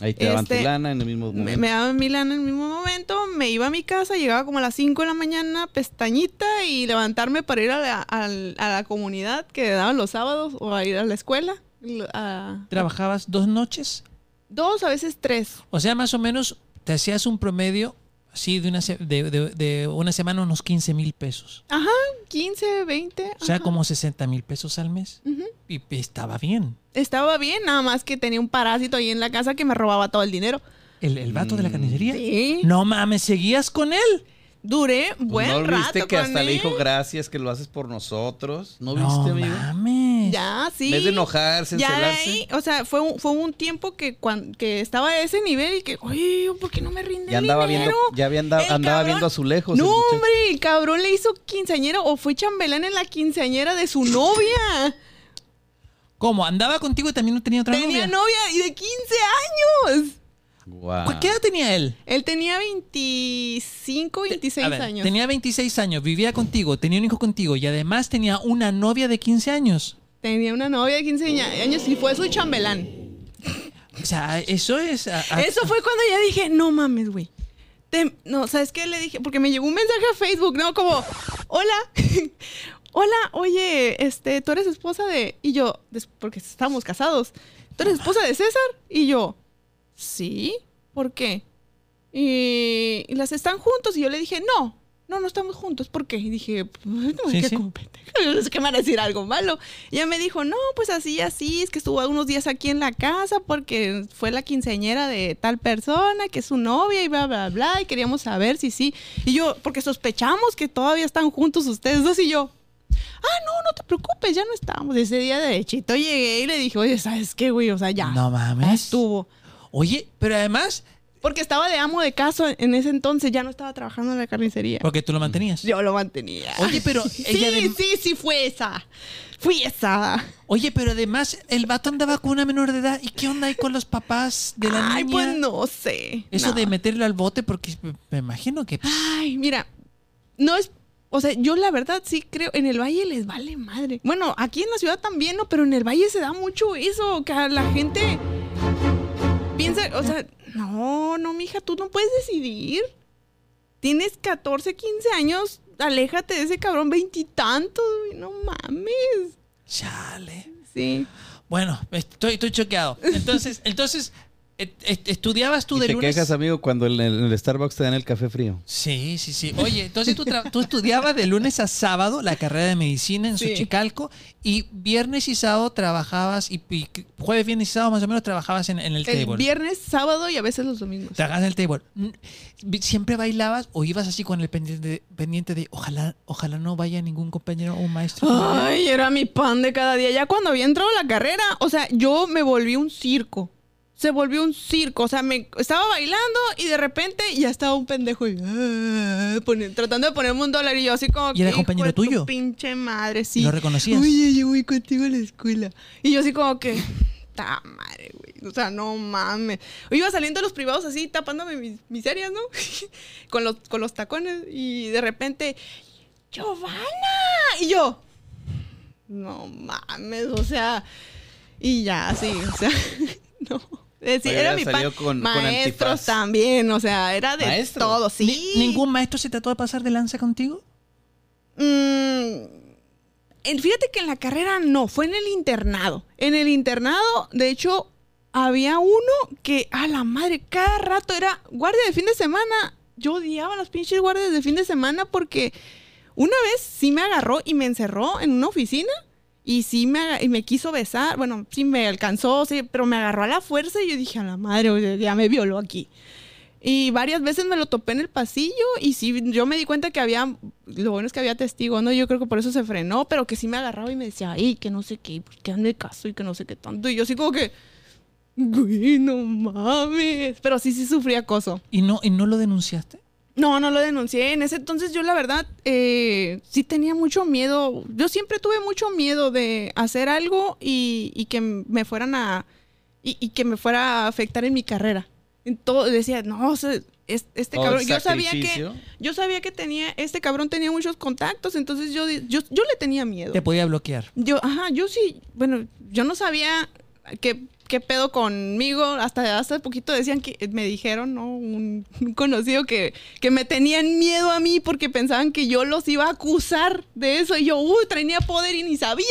Ahí te daban tu Este, lana en el mismo Me, momento. me daban mi lana en el mismo momento, me iba a mi casa, llegaba como a las 5 de la mañana, pestañita y levantarme para ir a la, al- a la comunidad que daban los sábados o a ir a la escuela. a- trabajabas dos noches. dos, a veces tres. O sea, más o menos te hacías un promedio así de una, se- de, de- de una semana unos 15 mil pesos. Ajá, 15, 20. O sea, como 60 mil pesos al mes. Y estaba bien. Estaba bien, nada más que tenía un parásito ahí en la casa que me robaba todo el dinero. ¿El, el vato de la carnicería? Sí. No mames, ¿seguías con él? Duré Pues buen ¿No rato viste que con hasta le dijo gracias que lo haces por nosotros? ¿No No viste, amigo? mames. Ya, sí. En vez de enojarse, Ya de encelarse. ahí, o sea, fue un, fue un tiempo que, cuan- que estaba a ese nivel y que, oye, ¿por qué no me rinde Ya el andaba dinero? viendo, ya había andaba cabrón- viendo azulejos. No, el muchacho. hombre, el cabrón le hizo quinceañera o fue chambelán en la quinceañera de su novia. ¿Cómo? ¿Andaba contigo y también no tenía otra Tenía novia? novia y de 15 años. ¿Cu- ¿Qué edad tenía él? Él tenía 25, 26 A ver, años. Tenía 26 años, vivía contigo, tenía un hijo contigo y además tenía una novia de 15 años. Tenía una novia de 15 años y fue su chambelán. O sea, eso es... a- a- Eso fue cuando ya dije, no mames, güey. Te- no, ¿sabes qué? Le dije, porque me llegó un mensaje a Facebook, ¿no? Como, hola, hola, oye, este, tú eres esposa de... Y yo, porque estábamos casados, ¿tú eres esposa de César? Y yo, sí, ¿por qué? Y, y las están juntos y yo le dije, no, no, no estamos juntos, ¿por qué? Y dije, pues, no, Sí, es que sí. sé qué me van a decir algo malo. Y ella me dijo, no, pues así, así, es que estuvo unos días aquí en la casa porque fue la quinceañera de tal persona, que es su novia y bla, bla, bla, y queríamos saber si sí. Y yo, porque sospechamos que todavía están juntos ustedes dos y yo. Ah, no, no te preocupes, ya no estábamos. Ese día de hechito llegué y le dije, oye, ¿sabes qué, güey? O sea, ya. No mames. ya estuvo. Oye, pero además, Porque estaba de amo de casa en ese entonces, ya no estaba trabajando en la carnicería. porque tú lo mantenías. Yo lo mantenía. Oye, pero sí, ella de- sí, sí fue esa. Fui esa. Oye, pero además el vato andaba con una menor de edad. ¿Y qué onda ahí con los papás de la Ay, niña? pues no sé. Eso No. de meterlo al bote, porque me- me imagino que... Ay, mira, no es. O sea, yo la verdad sí creo, en el valle les vale madre. Bueno, aquí en la ciudad también, ¿no? Pero en el valle se da mucho eso, que a la gente piensa, o sea, no, no, mija, tú no puedes decidir. Tienes 14, 15 años, aléjate de ese cabrón veintitantos, no mames. Chale. Sí. Bueno, estoy, estoy choqueado. Entonces, entonces ¿estudiabas tú Y de te lunes? quejas, amigo, cuando en el, Starbucks te dan el café frío. Sí, sí, sí. Oye, entonces tú, tú estudiabas de lunes a sábado la carrera de medicina en Sí. Xochicalco y viernes y sábado trabajabas y, y jueves, viernes y sábado más o menos trabajabas en, en el, El table. viernes, sábado y a veces los domingos. Trabajabas en el table. ¿Siempre bailabas o ibas así con el pendiente de, pendiente de ojalá, ojalá no vaya ningún compañero o un maestro? Ay, era mi pan de cada día. Ya cuando había entrado a la carrera, o sea, yo me volví un circo. Se volvió un circo. O sea, me estaba bailando y de repente ya estaba un pendejo y, ah, tratando de ponerme un dólar y yo así como ¿Y era compañero "Hijo de tu tuyo? pinche madre, sí. ¿Lo reconocías? Oye, yo voy contigo a la escuela. Y yo así como que, ta madre, güey. O sea, no mames. Yo iba saliendo de los privados así, tapándome mis miserias, ¿no? con, los, con los tacones. Y de repente, Giovanna. Y yo, no mames, o sea. Y ya, sí, o sea, no. Eh, sí, Oye, era mi con- con Maestros antifaz. también, o sea, era de ¿Maestro? todo, sí. Ni- ¿Ningún maestro se trató de pasar de lanza contigo? Mm, fíjate que en la carrera no, fue en el internado. En el internado, de hecho, había uno que, a la madre, cada rato era guardia de fin de semana. Yo odiaba a los pinches guardias de fin de semana porque Una vez sí me agarró y me encerró en una oficina y sí me, y me quiso besar. Bueno, sí me alcanzó, sí, pero me agarró a la fuerza y yo dije, a la madre, ya me violó aquí. Y varias veces me lo topé en el pasillo y sí, yo me di cuenta que había, lo bueno es que había testigos, ¿no? Yo creo que por eso se frenó, pero que sí me agarraba y me decía, ay, que no sé qué, que hazme caso y que no sé qué tanto. Y yo así como que, güey, no mames. Pero sí, sí sufrí acoso. ¿Y no, ¿Y no lo denunciaste? No, no lo denuncié. En ese entonces yo la verdad eh, sí tenía mucho miedo. Yo siempre tuve mucho miedo de hacer algo y, y que me fueran a... Y, y que me fuera a afectar en mi carrera. En todo, decía, no, o sea, este el cabrón... Yo sabía que... Yo sabía que tenía... Este cabrón tenía muchos contactos, entonces yo, yo, yo le tenía miedo. Te podía bloquear. Yo, ajá, yo sí, bueno, yo no sabía qué, qué pedo conmigo. Hasta hace poquito decían que, me dijeron, ¿no? Un, un conocido que, que me tenían miedo a mí porque pensaban que yo los iba a acusar de eso. Y yo, uy, tenía poder y ni sabía.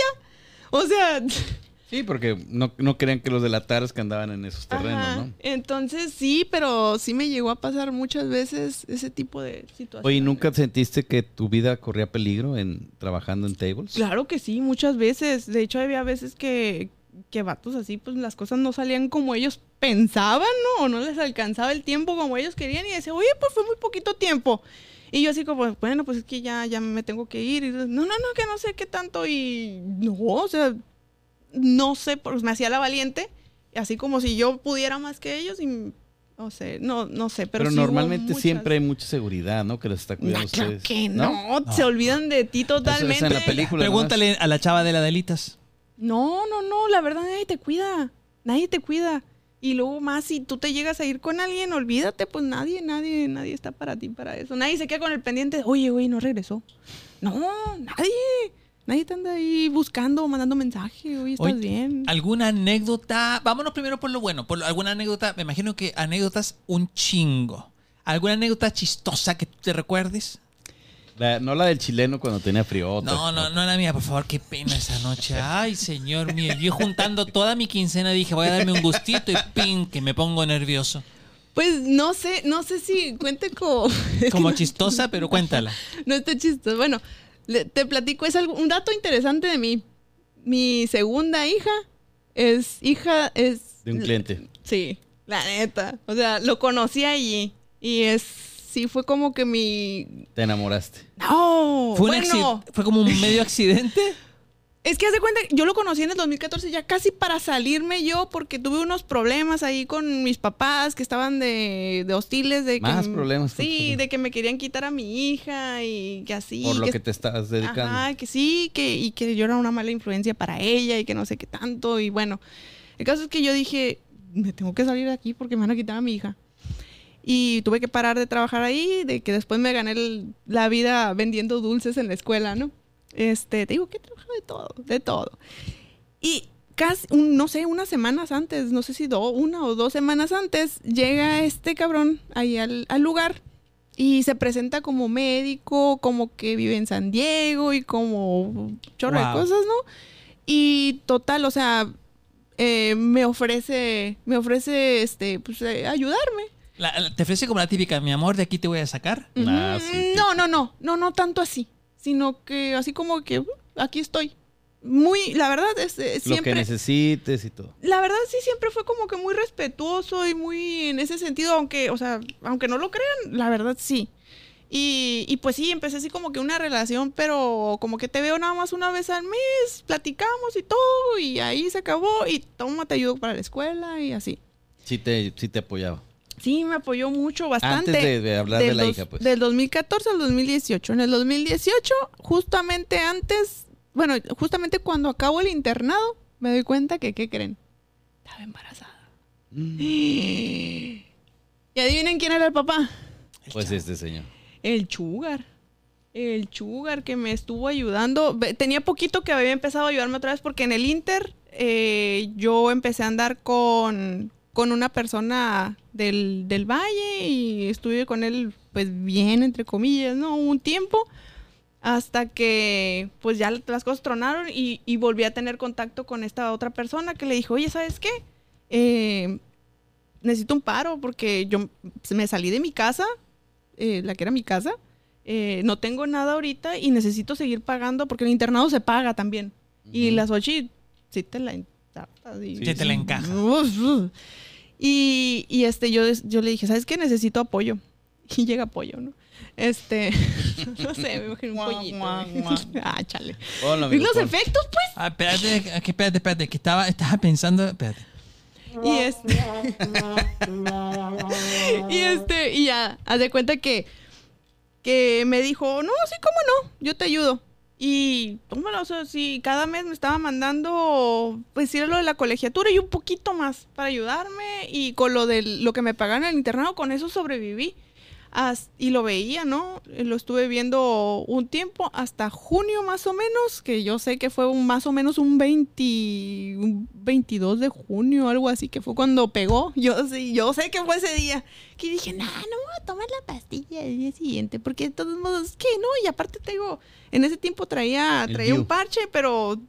O sea, Sí, porque no, no crean que los delatares que andaban en esos terrenos, ajá. ¿no? Entonces sí, pero sí me llegó a pasar muchas veces ese tipo de situaciones. Oye, ¿nunca sentiste que tu vida corría peligro en trabajando en tables? Claro que sí, muchas veces. De hecho, había veces que, que vatos así, pues las cosas no salían como ellos pensaban, ¿no? O no les alcanzaba el tiempo como ellos querían y decía, oye, pues fue muy poquito tiempo. Y yo así como, bueno, pues es que ya, ya me tengo que ir. Y, no, no, no, que no sé qué tanto. Y no, o sea, no sé, pues me hacía la valiente. Así como si yo pudiera más que ellos y no sé, no, no sé. Pero, Pero, sí hubo normalmente muchas- siempre hay mucha seguridad, ¿no? Que les está No, cuidando a claro ustedes. que no, se olvidan de ti Eso es totalmente. en la película. Pregúntale a la chava de la Delitas. No, no, no, la verdad nadie te cuida. Nadie te cuida. Y luego más, si tú te llegas a ir con alguien, olvídate, pues nadie, nadie, nadie está para ti para eso. Nadie se queda con el pendiente, oye, güey, no regresó. No, nadie. Nadie te anda ahí buscando, mandando mensaje, oye, ¿estás bien? ¿Alguna anécdota? Vámonos primero por lo bueno. Por alguna anécdota, me imagino que anécdotas un chingo. ¿Alguna anécdota chistosa que te recuerdes? La- no la del chileno cuando tenía frío. No, no, no la mía, por favor, qué pena esa noche. Ay, señor mío, yo juntando toda mi quincena dije, voy a darme un gustito y pin, que me pongo nervioso. Pues no sé, no sé si cuente como... Como chistosa, pero cuéntala. No está chistoso. Bueno, le- te platico, es algo, un dato interesante de mí. Mi segunda hija es hija, es... De un cliente. Sí, la neta. O sea, lo conocí allí. Y es, sí, fue como que mi... Te enamoraste. No, ¿Fue, un bueno, acci- ¿Fue como un medio accidente? es que haz de cuenta, yo lo conocí en el 2014 ya casi para salirme yo porque tuve unos problemas ahí con mis papás que estaban de, de hostiles. De que, Más problemas Sí, de que me querían quitar a mi hija y que así. por lo que que te estás dedicando. Ajá, que sí, que, y que yo era una mala influencia para ella y que no sé qué tanto. Y bueno, el caso es que yo dije, me tengo que salir de aquí porque me van a quitar a mi hija. Y tuve que parar de trabajar ahí, de que después me gané el- la vida vendiendo dulces en la escuela, ¿no? Este, te digo que he trabajado de todo, de todo. Y casi, un- no sé, unas semanas antes, no sé si do- una o dos semanas antes, llega este cabrón ahí al, al lugar y se presenta como médico, como que vive en San Diego y como chorro Wow. de cosas, ¿no? Y total, o sea, eh, me ofrece, me ofrece, este, pues, eh, ayudarme. La- te ofrece como la típica, mi amor, de aquí te voy a sacar. Mm, sí, sí. No, no, no, no, no tanto así, sino que así como que uh, aquí estoy. Muy, la verdad es, eh, Lo que siempre, necesites y todo. la verdad sí siempre fue como que muy respetuoso y muy en ese sentido, aunque, o sea, aunque no lo crean, la verdad sí. Y, y pues sí, empecé así como que una relación, pero como que te veo nada más una vez al mes, platicamos y todo, y ahí se acabó, y toma, te ayudo para la escuela y así. Sí te, sí te apoyaba. Sí, me apoyó mucho, bastante. Antes de- de hablar de Del la dos- hija, pues. Del 2014 al 2018. En el 2018, justamente antes, bueno, justamente cuando acabo el internado, me doy cuenta que, ¿qué creen? Estaba embarazada. Mm. Y adivinen quién era el papá. Pues este señor. El Chugar. El Chugar que me estuvo ayudando. Tenía poquito que había empezado a ayudarme otra vez porque en el Inter eh, yo empecé a andar con, con una persona del, del Valle y estuve con él pues bien, entre comillas, ¿no? Un tiempo hasta que pues ya las cosas tronaron y, y volví a tener contacto con esta otra persona que le dijo, oye, ¿sabes qué? Eh, necesito un paro porque yo me salí de mi casa, eh, la que era mi casa, eh, no tengo nada ahorita y necesito seguir pagando porque el internado se paga también. Y la Sochi, sí te la y- Sí te la encaja. Uf, uf. Y, y, este, yo, yo le dije, ¿sabes qué? Necesito apoyo. Y llega apoyo, ¿no? Este, no sé, me imagino un pollito. ah, chale. Ponlo, ¿Y amigo, los efectos, pues? Ah, espérate, espérate, espérate, que estaba, estaba pensando, espérate. Y este. y este, y ya, haz de cuenta que, que me dijo, no, sí, cómo no, yo te ayudo. Y, tómalo, o sea, sí, cada mes me estaba mandando, pues, ir a lo de la colegiatura y un poquito más para ayudarme. Y con lo de lo que me pagaron en el internado, con eso sobreviví. As- y lo veía, ¿no? Lo estuve viendo un tiempo, hasta junio más o menos, que yo sé que fue un, más o menos un, 20, un 22 de junio, algo así, que fue cuando pegó. Yo, sí, yo sé que fue ese día. Que dije, no, no voy a tomar la pastilla el día siguiente, porque de todos modos, que no, y aparte tengo, en ese tiempo traía, traía un parche, pero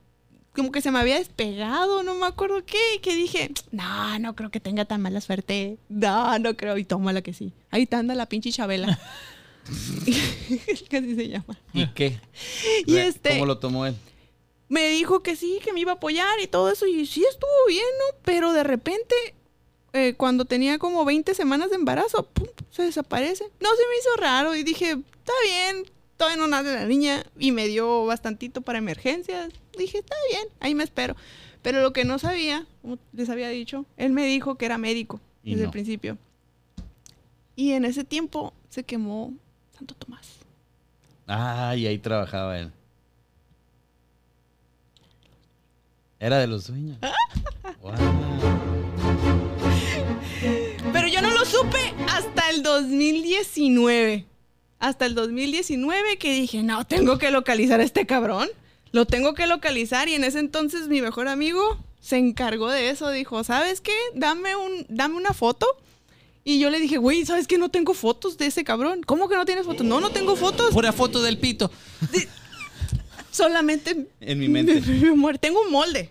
como que se me había despegado, no me acuerdo qué, y que dije, no, no creo que tenga tan mala suerte. No, no creo, y tómala que sí. Ahí está, anda la pinche Chabela. que así se llama. ¿Y qué? Y este- ¿Cómo lo tomó él? Me dijo que sí, que me iba a apoyar y todo eso, y sí estuvo bien, ¿no? Pero de repente, eh, cuando tenía como 20 semanas de embarazo, pum, se desaparece. No, se me hizo raro y dije, está bien, todavía no nace la niña, y me dio bastantito para emergencias. Dije, está bien, ahí me espero. Pero lo que no sabía, como les había dicho, él me dijo que era médico Y desde no. el principio. Y en ese tiempo se quemó Santo Tomás. Ay, ahí trabajaba él. Era de los dueños. Wow. Pero yo no lo supe hasta el 2019. Hasta el 2019 que dije, no, tengo que localizar a este cabrón. Lo tengo que localizar y en ese entonces mi mejor amigo se encargó de eso. Dijo, ¿sabes qué? Dame, un, dame una foto. Y yo le dije, güey, ¿sabes qué? No tengo fotos de ese cabrón. ¿Cómo que no tienes fotos? No, no tengo fotos. Pura foto del pito. Solamente En mi mente. tengo un molde.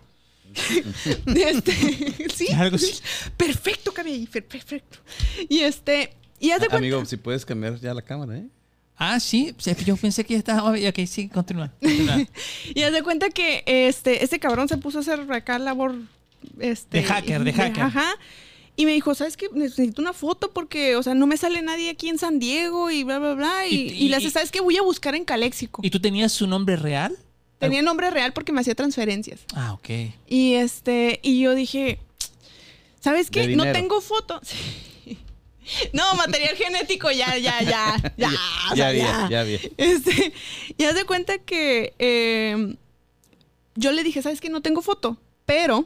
De este, sí. Algo. Perfecto, cabello, perfecto. Y este, y haz de cuenta. Amigo, si puedes cambiar ya la cámara, ¿eh? Ah, sí, yo pensé que ya estaba. Ok, sí, continúa. continúa. Y haz de cuenta que este, este cabrón se puso a hacer acá labor este, De hacker, de hacker. Ajá. Y me dijo, ¿sabes qué? Necesito una foto porque, o sea, no me sale nadie aquí en San Diego y bla, bla, bla. Y, Y- y, le hace, y- ¿sabes qué? Voy a buscar en Caléxico. ¿Y tú tenías su nombre real? Tenía nombre real porque me hacía transferencias. Ah, ok. Y este, y yo dije, ¿sabes qué? No tengo foto. No, material genético, ya, ya, ya, ya. o Ya sea, vi, ya. ya vi. Este, y haz de cuenta que eh, yo le dije, ¿sabes qué? No tengo foto, pero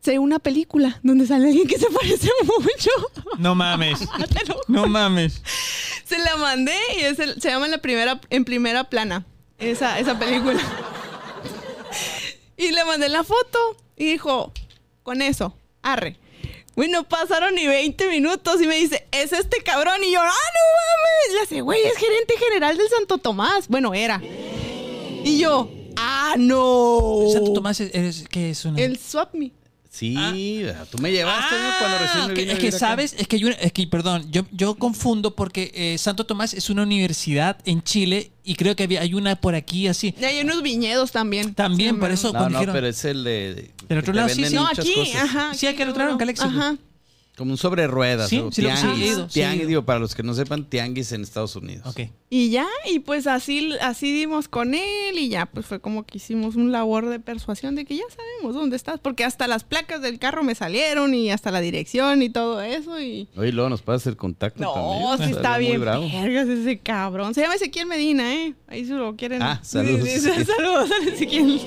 sé una película donde sale alguien que se parece mucho. No mames. No mames. se la mandé y es el- se llama en la primera, en primera plana, esa, esa película. y le mandé la foto y dijo, con eso, arre. Bueno, pasaron ni 20 minutos y me dice, es este cabrón. Y yo, ah, no mames. Le hace, güey, es gerente general del Santo Tomás. Bueno, era. Y yo, ah, no. Santo Tomás es, es- ¿qué es una? El swap me. Sí, tú me llevaste cuando recién me ok, vine a es que vivir acá. sabes, es que, hay una- es que perdón, yo, yo confundo porque eh, Santo Tomás es una universidad en Chile y creo que había, hay una por aquí así. Y hay unos viñedos también. También, Sí, por me- eso- No, no, dijeron- pero es el de... Del otro lado, sí, sí. No, aquí, cosas. ajá. Sí, aquí lo trajeron, Caléxico. Ajá. Como un sobre ruedas. Sí, o sí lo- sí, tianguis. sí, tianguis, digo, para los que no sepan, tianguis en Estados Unidos. Ok. Y ya, y pues así, así dimos con él y ya, pues fue como que hicimos un labor de persuasión de que ya sabemos dónde estás, porque hasta las placas del carro me salieron y hasta la dirección y todo eso y... Oye, luego nos pasa el contacto No, también. sí Salió está bien bravo. vergas ese cabrón. Se llama Ezequiel Medina, ¿eh? Ahí se lo quieren... Ah, saludos. Sí, sí, sí, saludos a Ezequiel.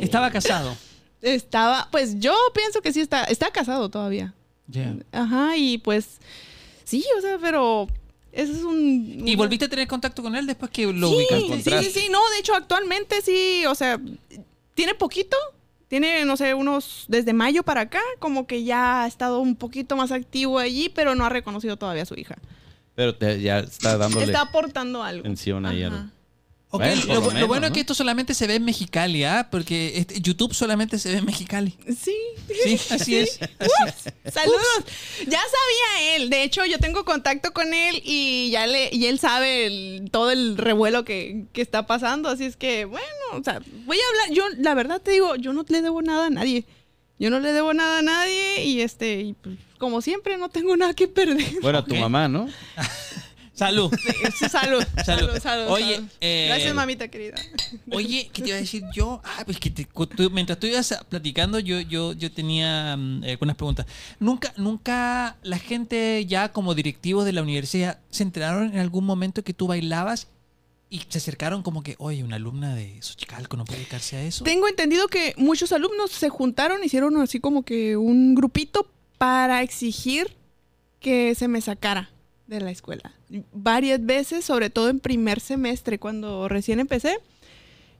Estaba casado. Estaba, pues yo pienso que sí está, está casado todavía. Ya. Ajá, y pues sí, o sea, pero ese es un... ¿Y volviste a tener contacto con él después que lo sí, ubicaste? sí, sí, sí, no, de hecho actualmente sí, o sea, tiene poquito, tiene, no sé, unos, desde mayo para acá, como que ya ha estado un poquito más activo allí, pero no ha reconocido todavía a su hija. Pero te- ya está dándole Está aportando algo. atención ahí. Ajá. Ok, Bueno, lo, bueno es que esto solamente se ve en Mexicali, ¿ah? Porque este- YouTube solamente se ve en Mexicali. Sí. Sí, así es. así es. Saludos. Ya sabía él. De hecho, yo tengo contacto con él y ya le, y él sabe el- todo el revuelo que, que está pasando. Así es que, bueno, o sea, voy a hablar. Yo, la verdad te digo, yo no le debo nada a nadie. Yo no le debo nada a nadie y este, y, pues, como siempre, no tengo nada que perder. Bueno, a tu mamá, ¿no? Salud. Sí, salud, Salud. salud. Oye, salud. eh, Gracias, mamita querida. Oye, ¿qué te iba a decir yo? Ah, pues que te- tú- mientras tú ibas platicando, yo, yo, yo tenía mm, algunas preguntas. Nunca, nunca la gente ya como directivos de la universidad se enteraron en algún momento que tú bailabas y se acercaron como que, oye, una alumna de Xochicalco no puede dedicarse a eso. Tengo entendido que muchos alumnos se juntaron, hicieron así como que un grupito para exigir que se me sacara de la escuela. Varias veces, sobre todo en primer semestre, cuando recién empecé.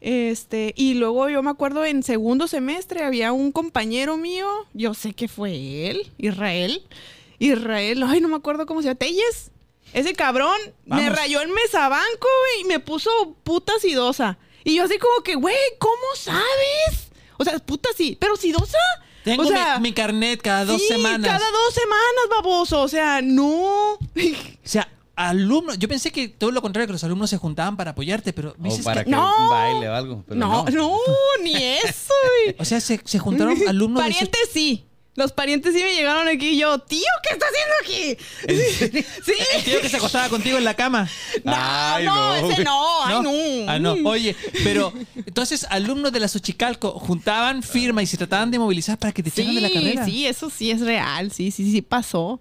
Este, y luego yo me acuerdo en segundo semestre había un compañero mío, yo sé que fue él, Israel. Israel, ay, no me acuerdo cómo se llama, Telles. Ese cabrón me rayó el mesabanco, güey, y me puso puta sidosa. Y yo así como que, güey, ¿cómo sabes? O sea, puta sí, pero sidosa. Tengo o sea, mi, mi carnet cada dos sí, semanas. Cada dos semanas, baboso. O sea, no. O sea, alumnos, yo pensé que todo lo contrario, que los alumnos se juntaban para apoyarte, pero me O dices para que... que no. un baile o algo. pero no, no. no, ni eso, güey. O sea, se, se juntaron alumnos de... Parientes sí. Los parientes sí me llegaron aquí y yo, tío, ¿qué está haciendo aquí? Sí. El tío que se acostaba contigo en la cama. No, Ay, no, no, ese no, ay, no. Ah, no. Oye, pero entonces alumnos de la Xochicalco juntaban firma y se trataban de movilizar para que te echaran de la carrera. sí, eso sí es real, sí, sí, sí pasó.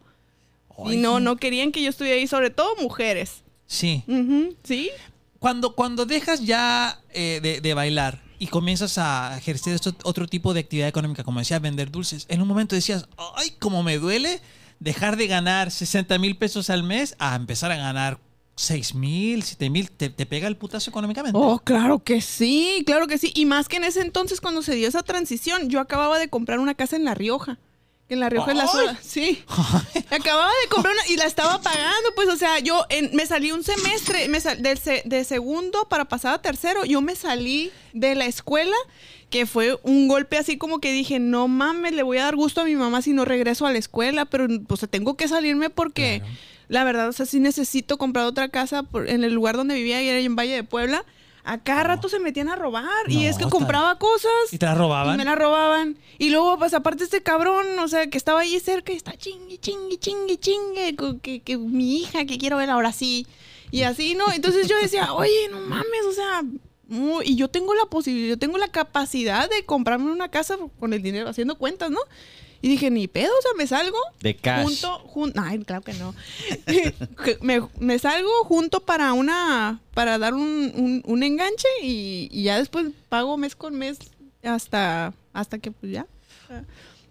Y no, no querían que yo estuviera ahí, sobre todo mujeres. Sí. Sí. Cuando, cuando dejas ya eh, de, de bailar y comienzas a ejercer esto- otro tipo de actividad económica, como decías, vender dulces, en un momento decías, ay, cómo me duele dejar de ganar 60 mil pesos al mes a empezar a ganar 6 mil, 7 mil. ¿Te, te pega el putazo económicamente? Oh, claro que sí, claro que sí. Y más que en ese entonces, cuando se dio esa transición, yo acababa de comprar una casa en La Rioja. En La Rioja es la zona. Sí. Acababa de comprar una y la estaba pagando. Pues, o sea, yo en- me salí un semestre me sal- del se- de segundo para pasar a tercero. Yo me salí de la escuela, que fue un golpe así como que dije, no mames, le voy a dar gusto a mi mamá si no regreso a la escuela. Pero, pues, tengo que salirme porque. Claro. La verdad, o sea, sí necesito comprar otra casa por- en el lugar donde vivía, y era en Valle de Puebla. A cada rato se metían a robar. y es que compraba cosas. ¿Y te la robaban? Y me la robaban. Y luego, pues aparte este cabrón, o sea, que estaba ahí cerca y está chingue, chingue, chingue, chingue, que, que mi hija, que quiero ver ahora sí. Y así, ¿no? Entonces yo decía, oye, no mames, o sea, y yo tengo la posibilidad, yo tengo la capacidad de comprarme una casa con el dinero, haciendo cuentas, ¿no? Y dije, ni pedo, o sea, me salgo. De cash. Junto, jun- ay, claro que no. Me, me salgo junto para una, para dar un, un- un enganche y, y ya después pago mes con mes hasta, hasta que pues ya.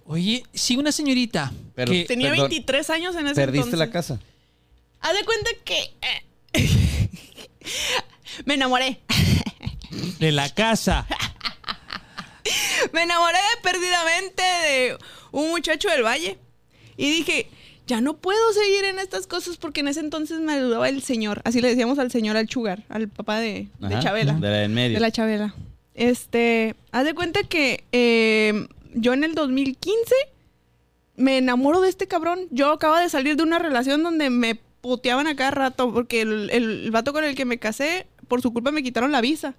Oye, si una señorita Pero- que... Tenía Perdón. 23 años en ese Perdiste entonces. la casa. Haz de cuenta que eh, me enamoré. De la casa. Me enamoré perdidamente de un muchacho del valle. Y dije, ya no puedo seguir en estas cosas porque en ese entonces me ayudaba el señor. Así le decíamos al señor, al Chugar, al papá de, Chabela. De la en medio. De la Chabela. Este, haz de cuenta que eh, yo en el 2015 me enamoro de este cabrón. Yo acabo de salir de una relación donde me puteaban a cada rato porque el, el vato con el que me casé, por su culpa me quitaron la visa.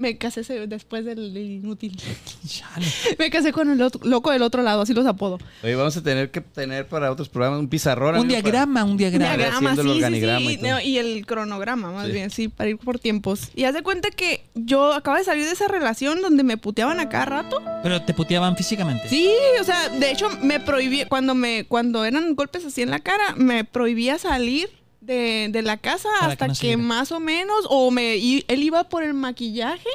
Me casé después del inútil. Chale. Me casé con el otro- loco del otro lado, así los apodo. Oye, vamos a tener que tener para otros programas un pizarrón. Un amigo, diagrama, un diagrama. Diagrama. haciendo el sí, sí, y todo. no, y el cronograma, más Sí. bien, sí, para ir por tiempos. Y haz de cuenta que yo acabo de salir de esa relación donde me puteaban a cada rato. Pero te puteaban físicamente. Sí, o sea, de hecho me prohibí, cuando me, cuando eran golpes así en la cara, me prohibía salir de, de la casa Para hasta que no que, saliera. más o menos, o me y- él iba por el maquillaje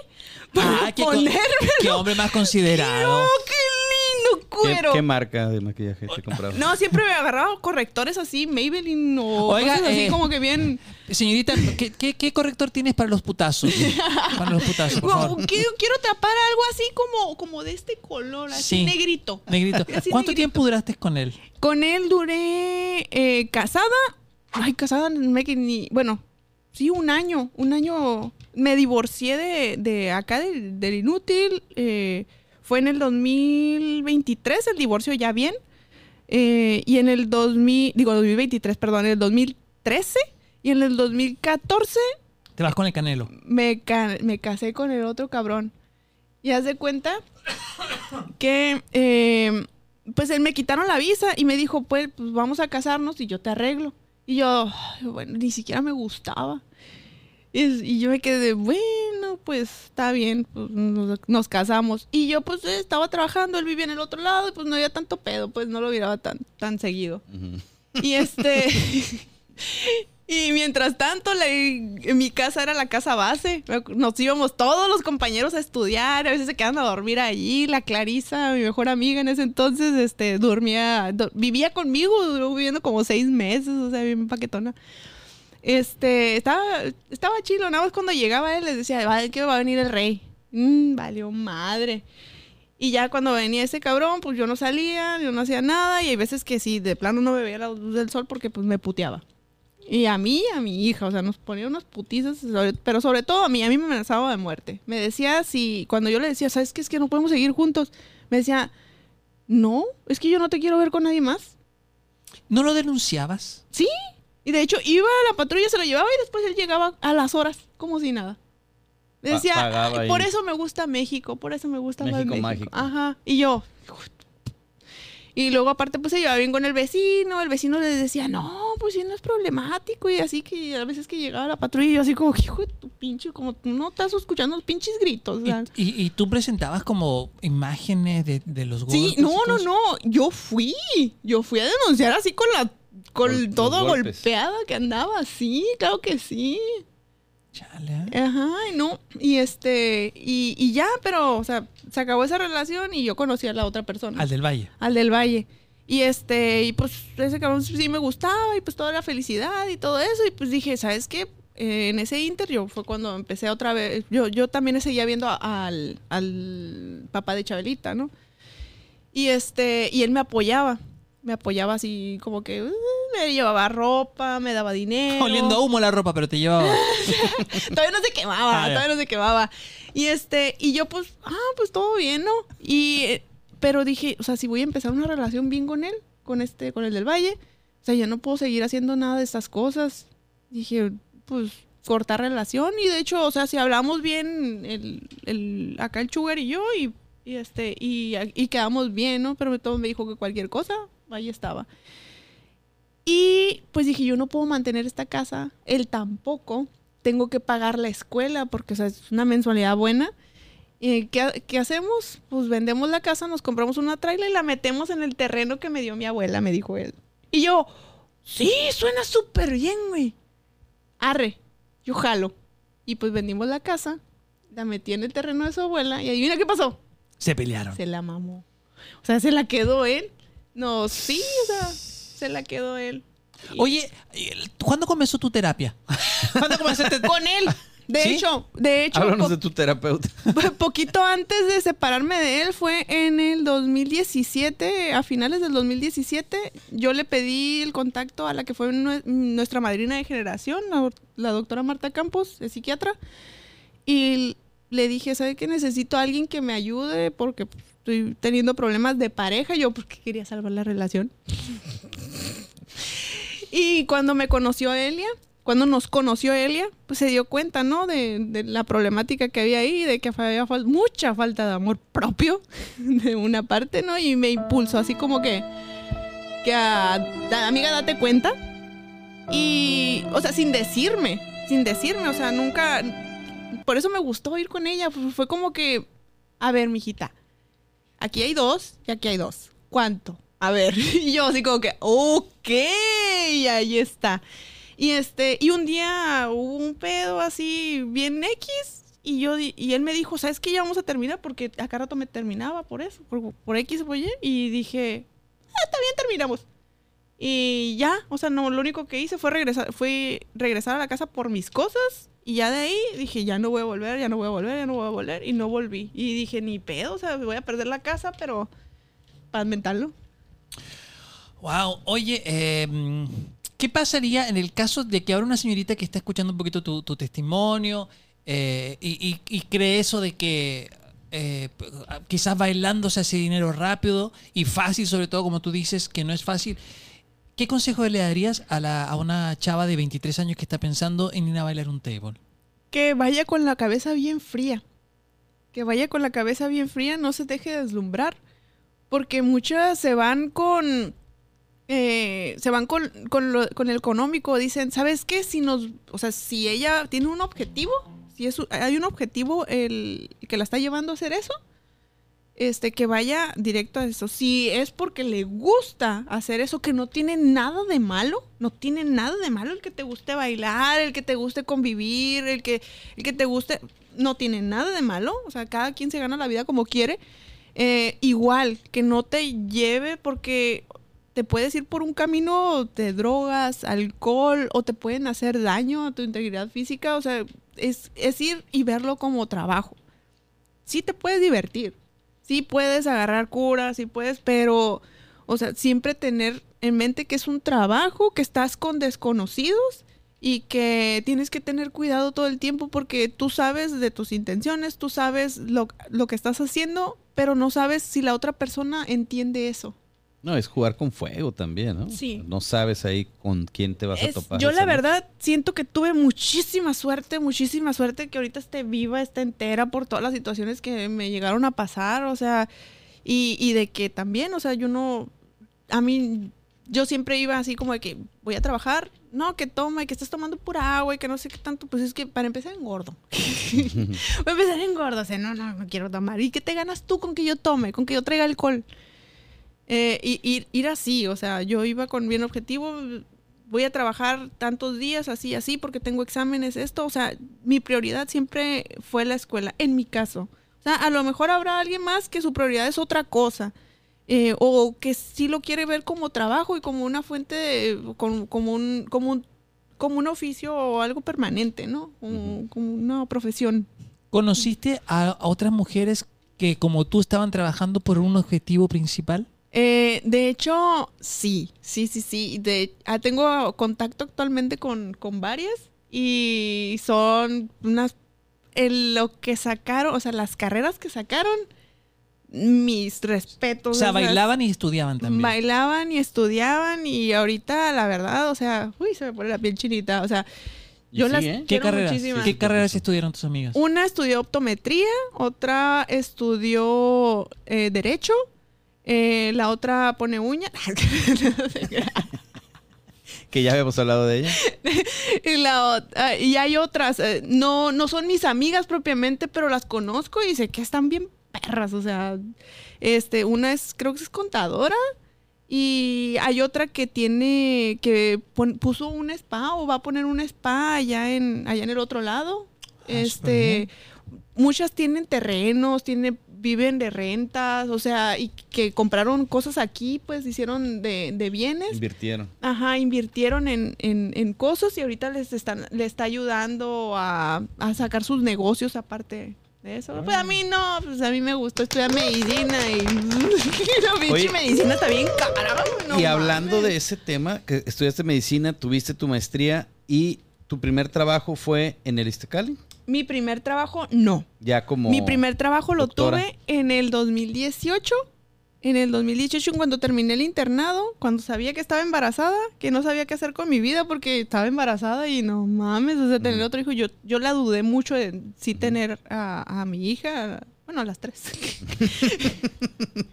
para Ah, qué, ponérmelo. qué hombre más considerado. ¡Oh, qué lindo ¿Qué, cuero! qué marca de maquillaje te comprabas? No, siempre me agarraba correctores así, Maybelline o Oiga, cosas así eh, como que bien... Señorita, ¿qué, qué, qué corrector tienes para los putazos? Para los putazos, por Como, favor. quiero, quiero tapar algo así como, como de este color, así Sí. negrito. Negrito. Así ¿Cuánto negrito. tiempo duraste con él? Con él duré eh, casada. Ay, casada, me ni. Bueno, sí, un año. Un año. Me divorcié de, de acá del, del inútil. eh, fue en el 2023 el divorcio ya bien. Eh, y en el 2000, digo 2023, perdón, en el 2013 y en el 2014 Te vas con el canelo. me, me casé con el otro cabrón. Y haz de cuenta que, eh, pues él me quitaron la visa y me dijo, pues, pues vamos a casarnos y yo te arreglo. Y yo, "Ay, bueno, ni siquiera me gustaba. Y, yo me quedé, bueno, pues está bien, pues, nos, nos casamos. Y yo pues eh, estaba trabajando, él vivía en el otro lado y pues no había tanto pedo, pues no lo miraba tan, tan seguido. Y este... Y mientras tanto, mi casa era la casa base. Nos íbamos todos los compañeros a estudiar. A veces se quedaban a dormir allí. La Clarisa, mi mejor amiga en ese entonces, este, dormía, do- vivía conmigo, duró viviendo como seis meses, o sea, bien paquetona. Este, estaba, estaba chilo. Nada más cuando llegaba él les decía, "Va, que va a venir el rey. Mm, valió madre. Y ya cuando venía ese cabrón, pues yo no salía, yo no hacía nada. Y hay veces que sí, de plano no me veía la luz del sol porque pues me puteaba. Y a mí, a mi hija, o sea, nos ponía unas putizas, pero sobre todo a mí, a mí me amenazaba de muerte. Me decía si, cuando yo le decía, ¿sabes qué? Es que no podemos seguir juntos. Me decía, no, es que yo no te quiero ver con nadie más. ¿No lo denunciabas? Sí. Y de hecho, iba a la patrulla, se lo llevaba y después él llegaba a las horas, como si nada. Pa- decía, pagaba "Ay, por eso me gusta México, por eso me gusta más México México. mágico. Ajá. Y yo, y luego aparte pues se llevaba bien con el vecino, el vecino le decía, no, pues sí, no es problemático y así que a veces que llegaba la patrulla y yo así como, hijo de tu pinche, como tú no estás escuchando los pinches gritos. o ¿Y, sea. y- y tú presentabas como imágenes de, de los golpes? Sí, no, no, no, yo fui, yo fui a denunciar así con la, con todo golpes. golpeada que andaba, sí, claro que sí. Chale. ¿eh? Ajá, y no, y este, y, y ya, pero, o sea, se acabó esa relación y yo conocí a la otra persona. Al del Valle. al del Valle. Y este, y pues ese cabrón sí me gustaba y pues toda la felicidad y todo eso. Y pues dije, ¿sabes qué? Eh, en ese inter yo fue cuando empecé otra vez. Yo, yo también seguía viendo a- al, al papá de Chabelita, ¿no? Y este, y él me apoyaba. Me apoyaba así como que uh, me llevaba ropa, me daba dinero. Oliendo humo la ropa, pero te llevaba. todavía no se quemaba, Ah, todavía no se quemaba. Y este, y yo pues, ah, pues todo bien, ¿no? Y, eh, pero dije, o sea, si voy a empezar una relación bien con él, con este, con el del Valle, o sea, ya no puedo seguir haciendo nada de estas cosas. Dije, pues, cortar relación. Y de hecho, o sea, si hablamos bien, el, el, acá el Sugar y yo, y, y este, y, y quedamos bien, ¿no? Pero todo me dijo que cualquier cosa, ahí estaba. Y pues dije, yo no puedo mantener esta casa, él tampoco. Tengo que pagar la escuela porque o sea, es una mensualidad buena. ¿Y qué, qué hacemos? Pues vendemos la casa, nos compramos una trailer y la metemos en el terreno que me dio mi abuela, me dijo él. Y yo, sí, suena súper bien, güey. Arre, yo jalo. Y pues vendimos la casa, la metí en el terreno de su abuela y adivina qué pasó. Se pelearon. Se la mamó. O sea, se la quedó él. No, sí, o sea, se la quedó él. Y- Oye, ¿cuándo comenzó tu terapia? ¿Cuándo comenzaste? con él. De ¿Sí? hecho, de hecho, Háblanos po- de tu terapeuta. poquito antes de separarme de él fue en el 2017, a finales del 2017, yo le pedí el contacto a la que fue nue- nuestra madrina de generación, la, la doctora Marta Campos, es psiquiatra, y le dije, ¿sabe qué? Necesito a alguien que me ayude porque estoy teniendo problemas de pareja, yo porque quería salvar la relación. y cuando me conoció Elia, cuando nos conoció Elia, pues se dio cuenta, ¿no? De, la problemática que había ahí, de que había mucha falta de amor propio de una parte, ¿no? Y me impulsó así como que, que a, "Da- amiga, date cuenta. Y, o sea, sin decirme, sin decirme, o sea, nunca, por eso me gustó ir con ella, fue- fue como que, a ver, mijita, aquí hay dos y aquí hay dos. ¿Cuánto? A ver, y yo así como que, ok, ahí está. Y este, y un día hubo un pedo así bien X y yo y él me dijo, "¿Sabes qué? Ya vamos a terminar porque acá rato me terminaba por eso, por, por X o por Y." Y dije, "Ah, está bien, terminamos." Y ya, o sea, no, lo único que hice fue regresar, fue regresar a la casa por mis cosas y ya de ahí dije, ya no voy a volver, ya no voy a volver, ya no voy a volver y no volví. Y dije, ni pedo, o sea, voy a perder la casa, pero para mentarlo. Wow, oye, eh, ¿qué pasaría en el caso de que ahora una señorita que está escuchando un poquito tu, testimonio eh, y, y- cree eso de que eh, quizás bailando se hace dinero rápido y fácil, sobre todo como tú dices, que no es fácil. ¿Qué consejo le darías a, una chava de 23 años que está pensando en ir a bailar un table? Que vaya con la cabeza bien fría. Que vaya con la cabeza bien fría, no se deje deslumbrar. Porque muchas se van con. eh, se van con, el económico. Dicen, ¿sabes qué? Si nos. O sea, si ella tiene un objetivo, si hay un objetivo el que la está llevando a hacer eso, este, que vaya directo a eso. Si es porque le gusta hacer eso, que no tiene nada de malo, no tiene nada de malo el que te guste bailar, el que te guste convivir, el que, el que te guste, no tiene nada de malo. O sea, cada quien se gana la vida como quiere. Eh, igual, que no te lleve porque te puedes ir por un camino de drogas, alcohol, o te pueden hacer daño a tu integridad física. O sea, es, es ir y verlo como trabajo. Sí te puedes divertir, sí puedes agarrar curas, sí puedes, pero, o sea, siempre tener en mente que es un trabajo, que estás con desconocidos y que tienes que tener cuidado todo el tiempo porque tú sabes de tus intenciones, tú sabes lo, lo que estás haciendo, pero no sabes si la otra persona entiende eso. No, es jugar con fuego también, ¿no? Sí. No sabes ahí con quién te vas a topar. yo la verdad siento que tuve muchísima suerte, muchísima suerte que ahorita esté viva, esté entera por todas las situaciones que me llegaron a pasar, o sea, y, y de que también, o sea, yo no, a mí, yo siempre iba así como de que voy a trabajar, no, que toma y que estás tomando pura agua y que no sé qué tanto, pues es que para empezar engordo. voy a empezar engordo, o sea, no, no, no quiero tomar. ¿Y qué te ganas tú con que yo tome, con que yo traiga alcohol? Eh, y ir, ir así, o sea, yo iba con bien objetivo, voy a trabajar tantos días así, así, porque tengo exámenes, esto, o sea, mi prioridad siempre fue la escuela, en mi caso. O sea, a lo mejor habrá alguien más que su prioridad es otra cosa, eh, o que sí lo quiere ver como trabajo y como una fuente, de- como, como un, como un, como un oficio o algo permanente, ¿no? Como, como una profesión. ¿Conociste a, a otras mujeres que como tú estaban trabajando por un objetivo principal? Eh, de hecho, sí, sí, sí, sí. De, ah, tengo contacto actualmente con, con varias y son unas, en lo que sacaron, o sea, las carreras que sacaron, mis respetos. O sea, esas- bailaban y estudiaban también. Bailaban y estudiaban y ahorita, la verdad, o sea, uy, se me pone la piel chinita, o sea, yo sí, las ¿eh? ¿Qué quiero carreras? ¿Qué carreras estudiaron tus amigas? Una estudió optometría, otra estudió eh, derecho, eh, la otra pone uña. Que ya habíamos hablado de ella. y, la, ah, y hay otras, eh, no, no son mis amigas propiamente, pero las conozco y sé que están bien perras. O sea, este, una es, creo que es contadora. Y hay otra que tiene, que pon- puso un spa o va a poner un spa allá en, allá en el otro lado. Ah, este, muchas tienen terrenos, tienen, viven de rentas, o sea, y que compraron cosas aquí, pues hicieron de, de bienes. Invirtieron. Ajá, invirtieron en, en, en cosas y ahorita les están, le está ayudando a, a sacar sus negocios aparte de eso. Pues a mí no, pues a mí me gustó estudiar medicina y la pinche medicina está bien cara. no y hablando mames. de ese tema, que estudiaste medicina, tuviste tu maestría y tu primer trabajo fue en el Iztacali. Mi primer trabajo, no. Ya como. Mi primer trabajo lo tuve en el 2018. En el 2018, cuando terminé el internado, cuando sabía que estaba embarazada, que no sabía qué hacer con mi vida porque estaba embarazada y no mames, o sea, tener otro hijo, yo, yo la dudé mucho de sí tener a, a mi hija, bueno, a las tres.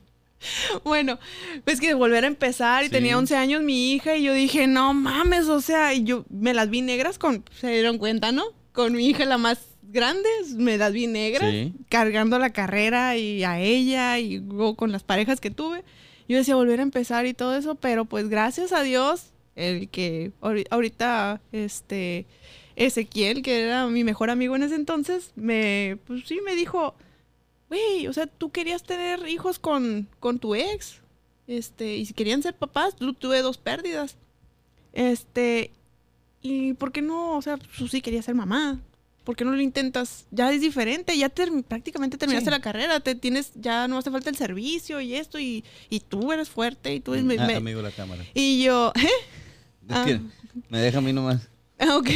bueno, pues que volver a empezar y Sí. tenía 11 años mi hija y yo dije, no mames, o sea, y yo me las vi negras con, se dieron cuenta, ¿no? Con mi hija la más grande, me vi negras Sí. cargando la carrera y a ella y luego con las parejas que tuve. Yo decía volver a empezar y todo eso, pero pues gracias a Dios, el que ahori- ahorita, este, Ezequiel, que era mi mejor amigo en ese entonces, me, pues sí, me dijo, güey, o sea, tú querías tener hijos con, con tu ex, este, y si querían ser papás, tuve dos pérdidas, este, y ¿por qué no? O sea, tú sí querías ser mamá. ¿Por qué no lo intentas? Ya es diferente, ya ter- prácticamente terminaste Sí. la carrera, te tienes, ya no hace falta el servicio y esto, y, y tú eres fuerte, y tú eres... Mm, me- ah, me- amigo de la cámara. y yo, ¿eh? Ah. me deja a mí nomás. Ok.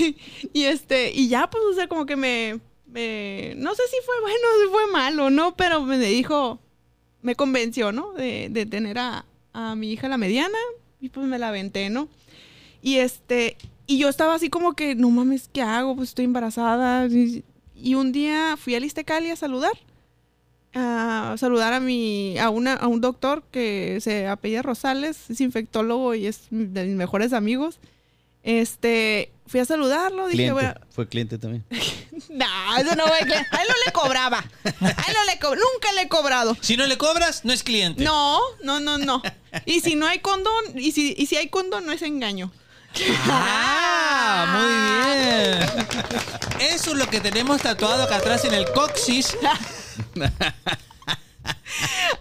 Y este, y ya, pues, o sea, como que me, me- no sé si fue bueno o si fue malo, ¿no? Pero me dijo, me convenció, ¿no? De, de tener a, a mi hija la mediana y pues me la aventé, ¿no? Y este, y yo estaba así como que, no mames, ¿qué hago? Pues estoy embarazada. Y, y un día fui al Istecali a saludar. A saludar a mi, a una, a un doctor que se apellida Rosales, es infectólogo y es de mis mejores amigos. Este, fui a saludarlo, dije, Cliente. bueno, Fue cliente también. no, eso no fue cliente. A él no le cobraba. A él no le co- nunca le he cobrado. Si no le cobras, no es cliente. No, no, no, no. Y si no hay condón, y si, y si hay condón, no es engaño. Ah, muy bien. Eso es lo que tenemos tatuado acá atrás en el coxis.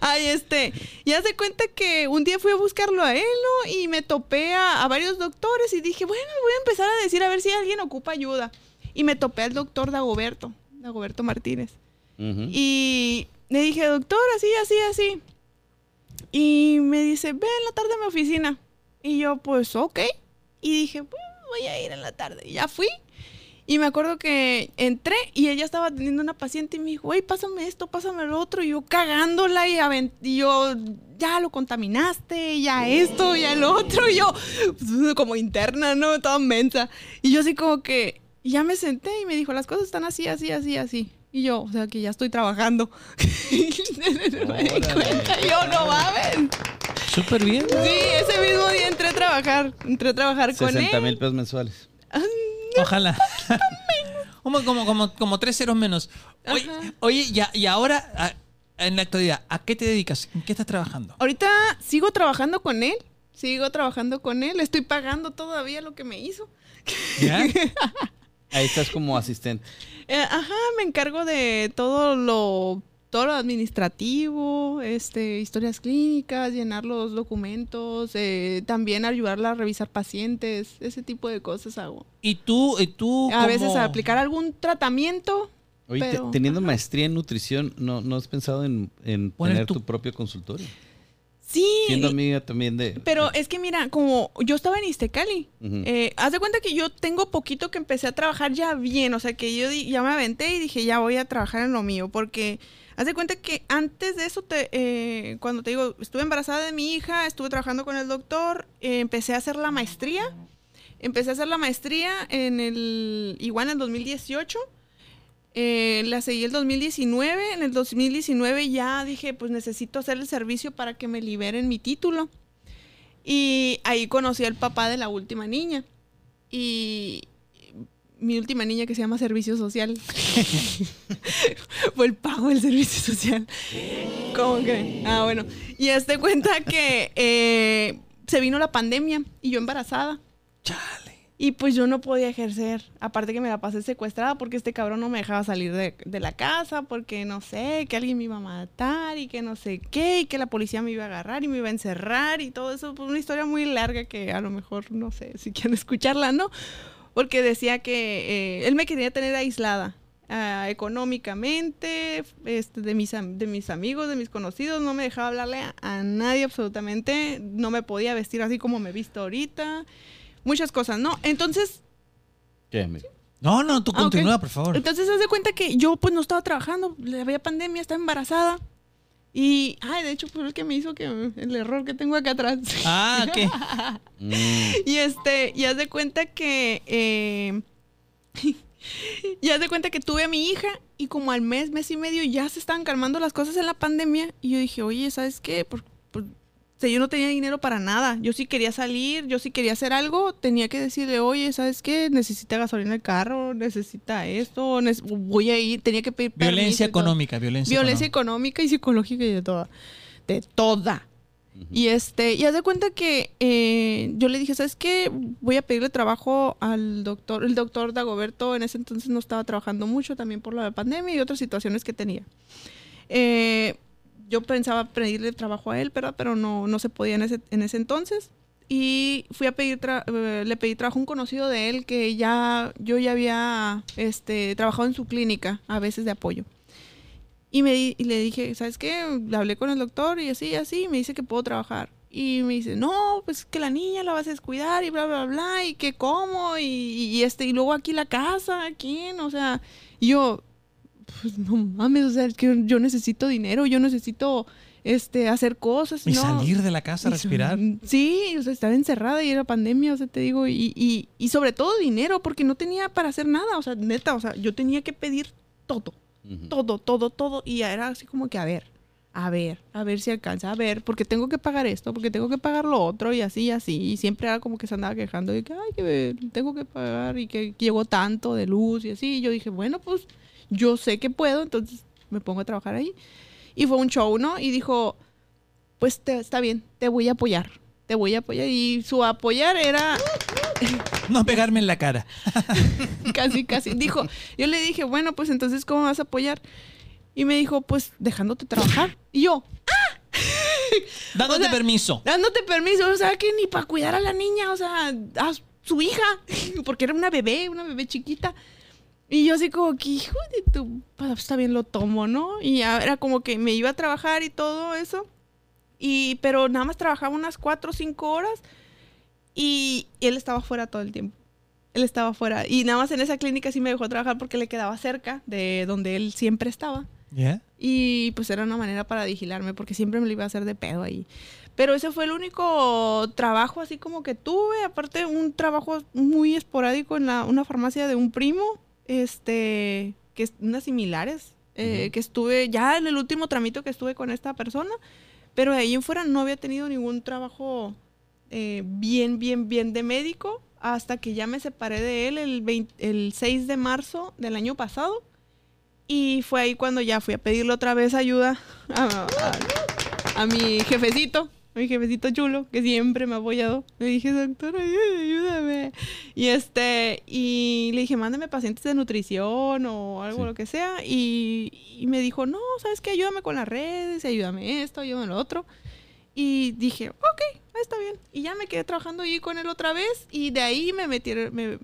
Ay, este, ya se cuenta que un día fui a buscarlo a él, ¿no? Y me topé a, a varios doctores y dije, bueno, voy a empezar a decir a ver si alguien ocupa ayuda. Y me topé al doctor Dagoberto, Dagoberto Martínez. Y le dije, doctor, así, así, así. Y me dice, ve en la tarde a mi oficina. Y yo, pues, ok. Y dije, "Pues, voy a ir en la tarde. Y ya fui. Y me acuerdo que entré y ella estaba atendiendo a una paciente y me dijo, hey, pásame esto, pásame lo otro. Y yo cagándola y, y yo, ya lo contaminaste, ya esto, ya el otro. Y yo, pues, como interna, ¿no? Toda mensa. Y yo así como que, ya me senté y me dijo, las cosas están así, así, así, así. Y yo, o sea, que ya estoy trabajando. me di cuenta, y yo, no mames. Súper bien. Sí, ese mismo día entré a trabajar, entré a trabajar con 60 él. mil pesos mensuales. Ojalá. como, como, como, como tres ceros menos. Oye, oye y, y ahora, a- en la actualidad, ¿a qué te dedicas? ¿En qué estás trabajando? Ahorita sigo trabajando con él. Sigo trabajando con él. Estoy pagando todavía lo que me hizo. ¿Ya? Ahí estás como asistente. Eh, ajá, me encargo de todo lo todo lo administrativo, este, historias clínicas, llenar los documentos, eh, también ayudarla a revisar pacientes, ese tipo de cosas hago. ¿Y tú, y tú A veces a aplicar algún tratamiento. Oye, te- teniendo maestría en nutrición, ¿no, no has pensado en, en Poner tener tu- tu... propio consultorio? Sí. Siendo amiga también de... Pero es que mira, como yo estaba en Iztecali, Ujú. eh, haz de cuenta que yo tengo poquito que empecé a trabajar ya bien, o sea que yo ya me aventé y dije ya voy a trabajar en lo mío, porque haz de cuenta que antes de eso, te, eh, cuando te digo, estuve embarazada de mi hija, estuve trabajando con el doctor, eh, empecé a hacer la maestría, empecé a hacer la maestría en el, igual en el 2018. Eh, la seguí el 2019. En el 2019 ya dije, pues necesito hacer el servicio para que me liberen mi título. Y ahí conocí al papá de la última niña. Y mi última niña que se llama Servicio Social. Fue el pago del servicio social. ¿Cómo que? Ah, bueno. Y hazte cuenta que eh, se vino la pandemia y yo embarazada. Chale. Y pues yo no podía ejercer. Aparte que me la pasé secuestrada porque este cabrón no me dejaba salir de, la casa porque no sé, que alguien me iba a matar y que no sé qué, y que la policía me iba a agarrar y me iba a encerrar y todo eso. Una historia muy larga que a lo mejor no sé si quieren escucharla, ¿no? Porque decía que eh, él me quería tener aislada. ah, económicamente, este, de, mis, de mis amigos, de mis conocidos, no me dejaba hablarle a, a nadie absolutamente, no me podía vestir así como me he visto ahorita, muchas cosas, ¿no? Entonces, ¿Qué? No, no, tú Ah, continúa, por favor. entonces haz de cuenta que yo pues no estaba trabajando, le había pandemia, estaba embarazada. Y, ay, de hecho fue el que me hizo que el error que tengo acá atrás. Ah, ¿qué? Mm, Y este, y haz de cuenta que eh, y haz de cuenta que tuve a mi hija y como al mes, mes y medio ya se estaban calmando las cosas en la pandemia y yo dije, oye, ¿sabes qué? Por, por- o sea, yo no tenía dinero para nada. Yo sí quería salir, yo sí quería hacer algo, tenía que decirle, oye, ¿sabes qué? Necesita gasolina el carro, necesita esto, voy a ir, tenía que pedir Violencia económica, violencia, Violencia económica. económica y psicológica y de toda. De toda. Y este, y haz de cuenta que eh, yo le dije, ¿sabes qué? Voy a pedirle trabajo al doctor. El doctor Dagoberto en ese entonces no estaba trabajando mucho también por la pandemia y otras situaciones que tenía. Eh, yo pensaba pedirle trabajo a él, pero, pero no, no se podía en ese, en ese entonces. Y fui a pedir, eh, le pedí trabajo a un conocido de él que ya, yo ya había este, trabajado en su clínica, a veces de apoyo. Y, me di- y le dije, ¿sabes qué? Le hablé con el doctor y así, así, y me dice que puedo trabajar. Y me dice, no, pues que la niña la vas a descuidar y bla, bla, bla, y que cómo, y, y este, y luego aquí la casa, ¿quién? O sea, yo, pues no mames, o sea, es que yo necesito dinero, yo necesito este, hacer cosas. Y no. salir de la casa a Y respirar. Sí, o sea, estaba encerrada y era pandemia, o sea, te digo, y, y, y sobre todo dinero, porque no tenía para hacer nada, o sea, neta, o sea, yo tenía que pedir todo, todo, todo, todo, y era así como que, a ver, a ver, a ver si alcanza, a ver, porque tengo que pagar esto, porque tengo que pagar lo otro, y así, y así, y siempre era como que se andaba quejando de que, ay, que tengo que pagar, y que llegó tanto de luz, y así, y yo dije, bueno, pues, yo sé que puedo, entonces me pongo a trabajar ahí. Y fue un show, ¿no? Y dijo, pues te- está bien, te voy a apoyar, te voy a apoyar. Y su apoyar era No pegarme en la cara. casi, casi. Dijo, yo le dije, bueno, pues entonces, ¿cómo vas a apoyar? Y me dijo, pues dejándote trabajar. Y yo, Dándote O sea, permiso. dándote permiso, o sea, que ni para cuidar a la niña, o sea, a su hija, porque era una bebé, una bebé chiquita. Y yo así como que, hijo de tu, pues, está bien, lo tomo, ¿no? Y ya era como que me iba a trabajar y todo eso. Y, pero nada más trabajaba unas cuatro o cinco horas y él estaba fuera todo el tiempo. Él estaba fuera. Y nada más en esa clínica sí me dejó trabajar porque le quedaba cerca de donde él siempre estaba. Y pues era una manera para vigilarme, porque siempre me lo iba a hacer de pedo ahí. Pero ese fue el único trabajo así como que tuve. Aparte, un trabajo muy esporádico en la, una farmacia de un primo, este, que es unas similares, eh, que estuve ya en el último tramito que estuve con esta persona. Pero de ahí en fuera no había tenido ningún trabajo eh, bien, bien, bien de médico hasta que ya me separé de él el, 20 el 6 de marzo del año pasado. Y fue ahí cuando ya fui a pedirle otra vez ayuda a, a- a mi jefecito, a mi jefecito chulo, que siempre me ha apoyado. Le dije, doctor, ayú- ayúdame. Y este, y le dije, mándame pacientes de nutrición o algo, Sí. lo que sea. Y, y me dijo, no, ¿sabes qué? Ayúdame con las redes, ayúdame esto, ayúdame lo otro. Y dije, ok, está bien. Y ya me quedé trabajando allí con él otra vez. Y de ahí me metieron, me,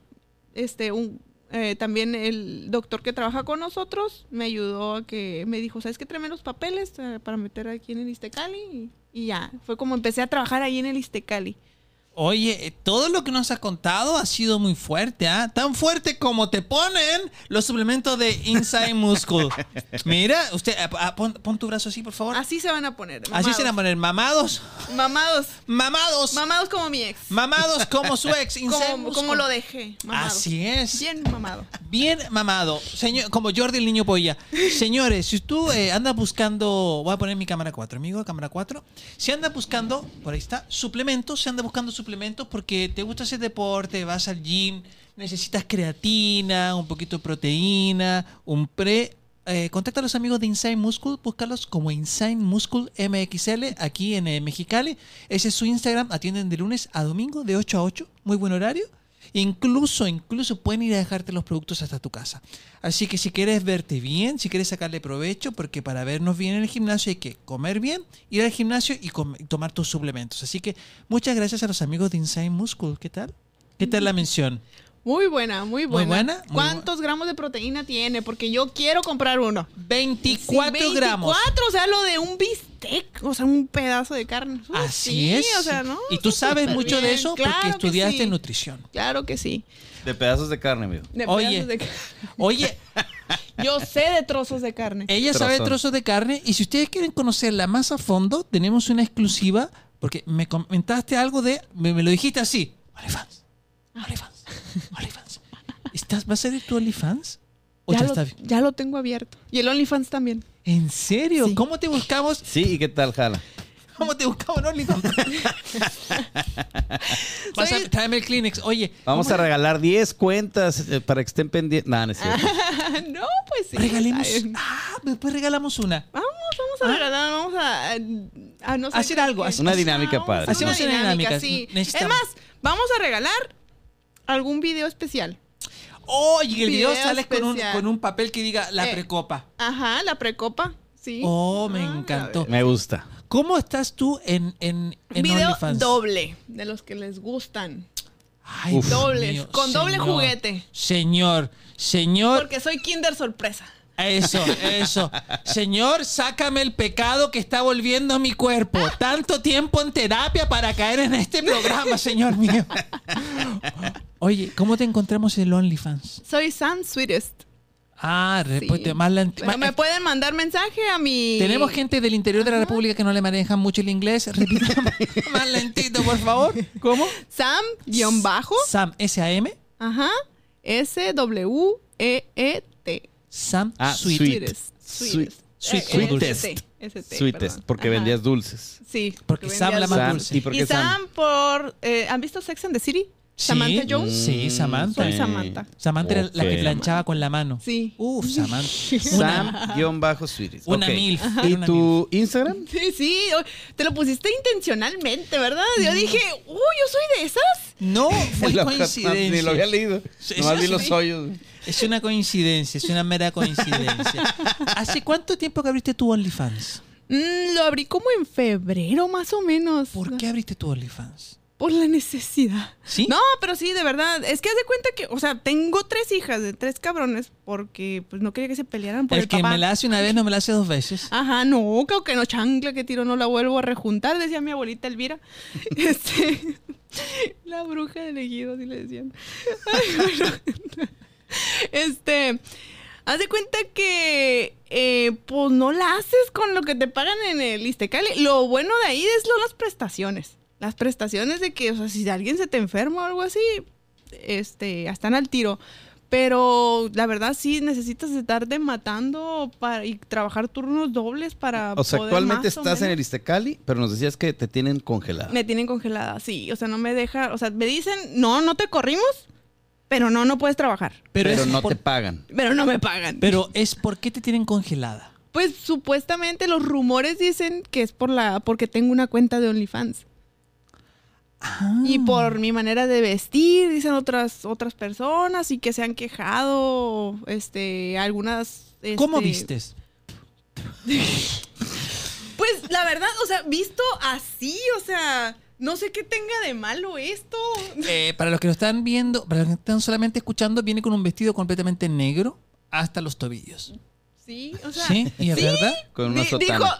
este, un, eh, también el doctor que trabaja con nosotros me ayudó a que me dijo, ¿sabes qué? Tráeme los papeles eh, para meter aquí en el Istecali. Y, ya, fue como empecé a trabajar ahí en el Istecali. Oye, eh, todo lo que nos ha contado ha sido muy fuerte, ¿ah? Tan fuerte como te ponen los suplementos de Inside Muscle. Mira, usted, ah, ah, pon, pon tu brazo así, por favor. Así se van a poner. Así se van a poner mamados. Mamados. Mamados. Mamados como mi ex. Mamados como su ex. Inside como, Muscle. como lo dejé. Mamados. Así es. Bien mamado. Bien mamado, señor, como Jordi el niño polla. Señores, si tú eh, andas buscando, voy a poner mi cámara 4, amigo, cámara 4. Si andas buscando, por ahí está, suplementos, si andas buscando suplementos porque te gusta hacer deporte, vas al gym, necesitas creatina, un poquito de proteína, un pre. eh, contacta a los amigos de Inside Muscle, búscalos como Inside Muscle MXL aquí en eh, Mexicali. Ese es su Instagram, atienden de lunes a domingo de 8 a 8, muy buen horario. Incluso, incluso pueden ir a dejarte los productos hasta tu casa. Así que si quieres verte bien, si quieres sacarle provecho, porque para vernos bien en el gimnasio hay que comer bien, ir al gimnasio y, tomar tus suplementos. Así que muchas gracias a los amigos de Inside Muscle. ¿Qué tal? ¿Qué tal la mención? Muy buena, muy buena. buena, muy ¿Cuántos gramos de proteína tiene? Porque yo quiero comprar uno. 24 Sí, gramos. 24, o sea, lo de un bistec, o sea, un pedazo de carne. Así sí, es. o sea, ¿no? Y tú sabes mucho de eso claro porque que estudiaste sí. nutrición. Claro que sí. De pedazos de carne, amigo. De Oye. pedazos de ca- Oye, Yo sé de trozos de carne. Ella sabe Trozón. trozos de carne y si ustedes quieren conocerla más a fondo, tenemos una exclusiva porque me comentaste algo de, me, me lo dijiste así, OnlyFans, OnlyFans, OnlyFans. ¿Estás, ¿Vas a ser tu OnlyFans? ¿O Ya ya lo, está ya lo tengo abierto. Y el OnlyFans también. ¿En serio? Sí. ¿Cómo te buscamos? Sí, ¿y qué tal, jala? ¿Cómo te buscamos en OnlyFans? Vas a el Kleenex. Oye, Vamos a regalar 10 cuentas eh, para que estén pendientes. No, no es cierto. no, pues sí. regalemos. Ah, después regalamos una. Vamos, vamos a regalar, vamos a, a no sé Hacer qué- algo, hacer- Una dinámica padre. hacer Hacemos una dinámica, sí. Es más, vamos a regalar algún video especial. Oye, el video Video sales con un, especial. con un papel que diga la Eh, precopa. Ajá, la precopa. Sí. Oh, me Ah, encantó. Me gusta. ¿Cómo estás tú en, en, en Video OnlyFans? doble, de los que les gustan. Ay, Uf. Dobles, mío, con doble juguete. Señor, señor, Porque soy Kinder sorpresa. eso, eso. Señor, sácame el pecado que está volviendo a mi cuerpo. Tanto tiempo en terapia para caer en este programa, señor mío. Oye, ¿cómo te encontramos en OnlyFans? Soy Sam Sweetest. Ah, Sí. respuesta más la Pero me pueden mandar mensaje a mi... Tenemos gente del interior de la República que no le manejan mucho el inglés. Repita más lentito, por favor. ¿Cómo? Sam, guion bajo. Sam, S-A-M. Ajá. S-W-E-E-T. Sam Ah, Sweet. sweet. Sweetest. Sweet. Eh, Sweetest. ST, ST, Sweetest, perdón. porque Ajá. vendías dulces. Sí. Porque Sam la más Sam, dulce. ¿Y por qué Y Sam por... eh, ¿Han visto Sex and the City? Samantha. Jones. Sí, Samantha. Soy Samantha. Samantha era la que planchaba con la mano. Sí. Uf, Samantha. Sam-Sweeties. una Ok. milf. ¿Y Una tu Instagram? Sí, sí. o- Te lo pusiste intencionalmente, ¿verdad? Yo dije, uy, yo soy de esas. No, fue Lo- coincidencia. Ni lo había leído. Sí, Nomás vi sí. los hoyos. Es una coincidencia, es una mera coincidencia. ¿Hace cuánto tiempo que abriste tu OnlyFans? Mm, lo abrí como en febrero, más o menos. ¿Por qué abriste tu OnlyFans? Por la necesidad. ¿Sí? No, pero sí, de verdad. Es que haz de cuenta que, o sea, tengo tres hijas de tres cabrones porque pues no quería que se pelearan por el, el que papá. me la hace una vez no me la hace dos veces. Ajá, no, creo que no, chancla que tiro, no la vuelvo a rejuntar, decía mi abuelita Elvira. Este, la bruja del ejido, así le decían. Ay, bueno. Este, haz de cuenta que, eh, pues no la haces con lo que te pagan en el Istecali. Lo bueno de ahí es lo, las prestaciones. Las prestaciones de que, o sea, si alguien se te enferma o algo así, este, están al tiro. Pero la verdad sí necesitas estarte matando para, y trabajar turnos dobles para O sea, poder actualmente más o estás en el Istecali, pero nos decías que te tienen congelada. Me tienen congelada, sí. O sea, no me deja... O sea, me dicen, no, no te corrimos, pero no, no puedes trabajar. Pero, no por- te pagan. Pero no me pagan. Pero es por qué te tienen congelada. Pues supuestamente los rumores dicen que es por la porque tengo una cuenta de OnlyFans. Y por mi manera de vestir, dicen otras otras personas y que se han quejado este algunas ¿Cómo este, vistes? Pues la verdad, o sea, visto así, o sea, no sé qué tenga de malo esto. Eh, para los que lo están viendo, para los que están solamente escuchando, viene con un vestido completamente negro hasta los tobillos. Sí, o sea, ¿Sí? ¿Y es verdad? Con una sotana. Dijo,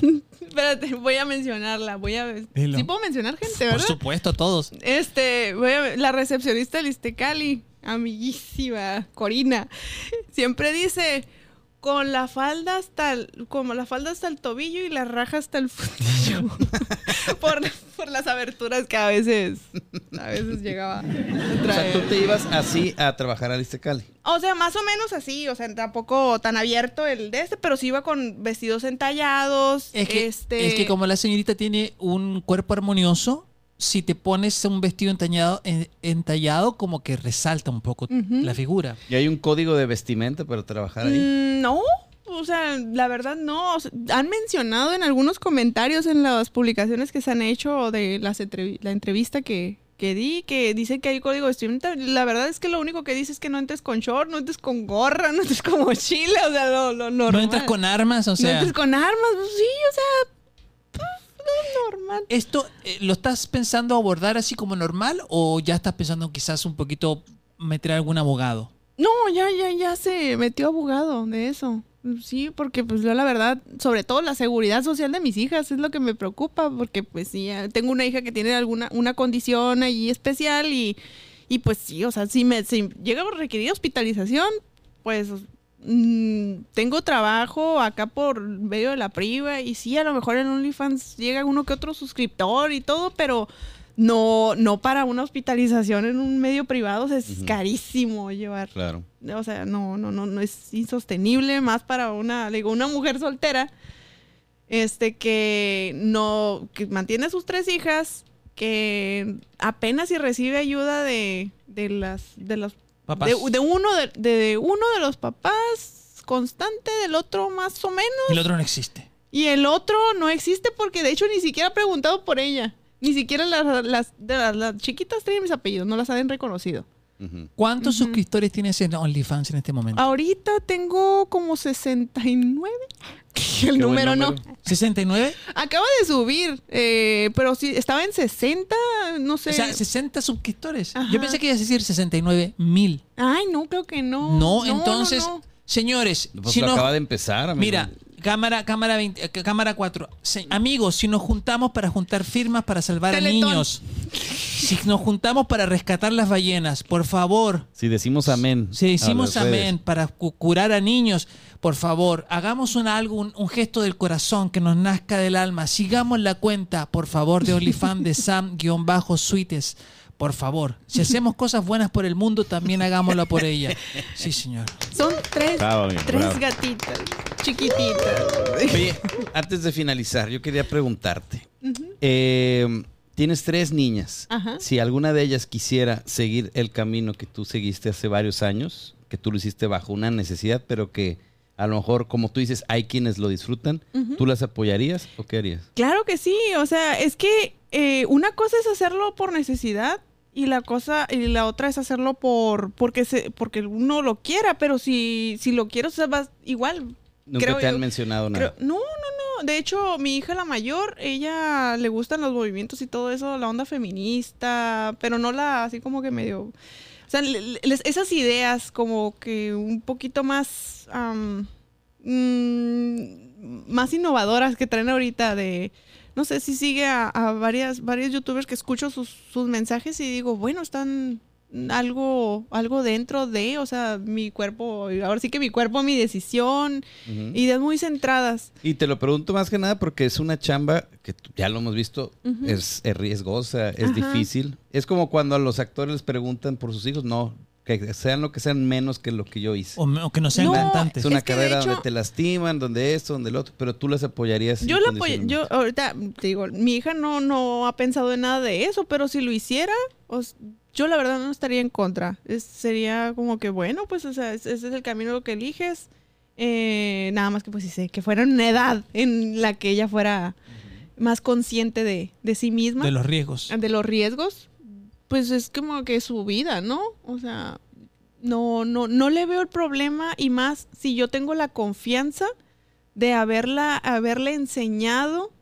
espérate, voy a mencionarla, voy a Dilo. Sí puedo mencionar gente, Por ¿verdad? supuesto, todos. Este, voy a- la recepcionista del Istecali, amiguísima, Corina, siempre dice con la falda hasta el, como la falda hasta el tobillo y la raja hasta el fundillo. por, por las aberturas que a veces a veces llegaba a O sea, tú te ibas así a trabajar al Istecali. O sea, más o menos así, o sea, tampoco tan abierto el de este, pero sí iba con vestidos entallados, Es que, este es que como la señorita tiene un cuerpo armonioso, si te pones un vestido entallado, en- entallado como que resalta un poco la figura. ¿Y hay un código de vestimenta para trabajar ahí? Mm, no, o sea, la verdad no. O sea, han mencionado en algunos comentarios en las publicaciones que se han hecho de las entrevi- la entrevista que, que di, que dice que hay código de vestimenta. La verdad es que lo único que dice es que no entres con short, no entres con gorra, no entres con mochila, o sea, lo, lo normal. No entras con armas, o No sea... entres con armas, pues sí, o sea, lo normal. ¿Esto eh, lo estás pensando abordar así como normal o ya estás pensando quizás un poquito meter a algún abogado? No, ya, ya, ya se metió abogado de eso. Sí, porque pues yo la verdad, sobre todo la seguridad social de mis hijas es lo que me preocupa, porque pues sí, tengo una hija que tiene alguna una condición ahí especial y, y pues sí, o sea, si me si llega a requerir hospitalización, pues mm, tengo trabajo acá por medio de la priva y sí, a lo mejor en OnlyFans llega uno que otro suscriptor y todo, pero no, no para una hospitalización en un medio privado, o sea, es carísimo llevar. Claro. O sea, no, no, no, no es insostenible más para una, digo, una mujer soltera, este, que no, que mantiene a sus tres hijas, que apenas si recibe ayuda de, de las, de los, Papás. de, de uno de, de uno de los papás constante, del otro más o menos, El otro no existe. y el otro no existe porque de hecho ni siquiera ha preguntado por ella. Ni siquiera las, las, de las, las chiquitas tienen mis apellidos, no las han reconocido. ¿Cuántos suscriptores tienes en OnlyFans en este momento? Ahorita tengo como 69. El número no. número. ¿69? Acaba de subir, eh, pero sí, estaba en 60, no sé. O sea, 60 suscriptores. Ajá. Yo pensé que ibas a decir 69 mil. Ay, no, creo que no. No, entonces, no, no. señores, Pues si lo no- acaba de empezar, amigo. mira, cámara, cámara, 20, eh, cámara 4. amigos, si nos juntamos para juntar firmas para salvar Teletón. a niños. Si nos juntamos para rescatar las ballenas, por favor. Si decimos amén. Si decimos amén redes. para cu- curar a niños, por favor, hagamos un algo, un, un gesto del corazón que nos nazca del alma. Sigamos la cuenta, por favor, de OnlyFans de Sam-Suites. Por favor, si hacemos cosas buenas por el mundo, también hagámoslo por ella. Sí, señor. Son tres, Bravo, amigo, tres bravo. gatitas chiquititas. Oye, antes de finalizar, yo quería preguntarte. Eh, tienes tres niñas. Ajá. Si alguna de ellas quisiera seguir el camino que tú seguiste hace varios años, que tú lo hiciste bajo una necesidad, pero que a lo mejor, como tú dices, hay quienes lo disfrutan, ¿tú las apoyarías o qué harías? Claro que sí, o sea, es que eh, una cosa es hacerlo por necesidad y la cosa y la otra es hacerlo por porque se porque uno lo quiera, pero si si lo quiero, o sea, vas igual. Nunca creo te han yo- mencionado nada. creo- no, no, no. De hecho, mi hija la mayor, ella le gustan los movimientos y todo eso, la onda feminista, pero no la así como que medio sea, esas ideas como que un poquito más mm, más innovadoras que traen ahorita de no sé si sigue a, varias varios youtubers que escucho sus mensajes y digo bueno están algo algo dentro de o sea mi cuerpo ahora sí que mi cuerpo mi decisión Ujú. ideas muy centradas Y te lo pregunto más que nada porque es una chamba que ya lo hemos visto, es, es riesgosa, es Ajá. difícil. Es como cuando a los actores les preguntan por sus hijos, no, que sean lo que sean menos que lo que yo hice. O, o que no sean No, cantantes. Es una Es que de carrera hecho- donde te lastiman, donde esto, donde lo otro, pero tú las apoyarías. yo la apoyo yo ahorita te digo mi hija no no ha pensado en nada de eso pero si lo hiciera os- yo la verdad no estaría en contra Es- sería como que bueno pues o sea es- ese es el camino que eliges Eh, nada más que pues sé que fuera en una edad en la que ella fuera más consciente de, de sí misma de los riesgos. de los riesgos, pues es como que su vida, ¿no? O sea, no, no, no le veo el problema y más si yo tengo la confianza de haberla, haberle enseñado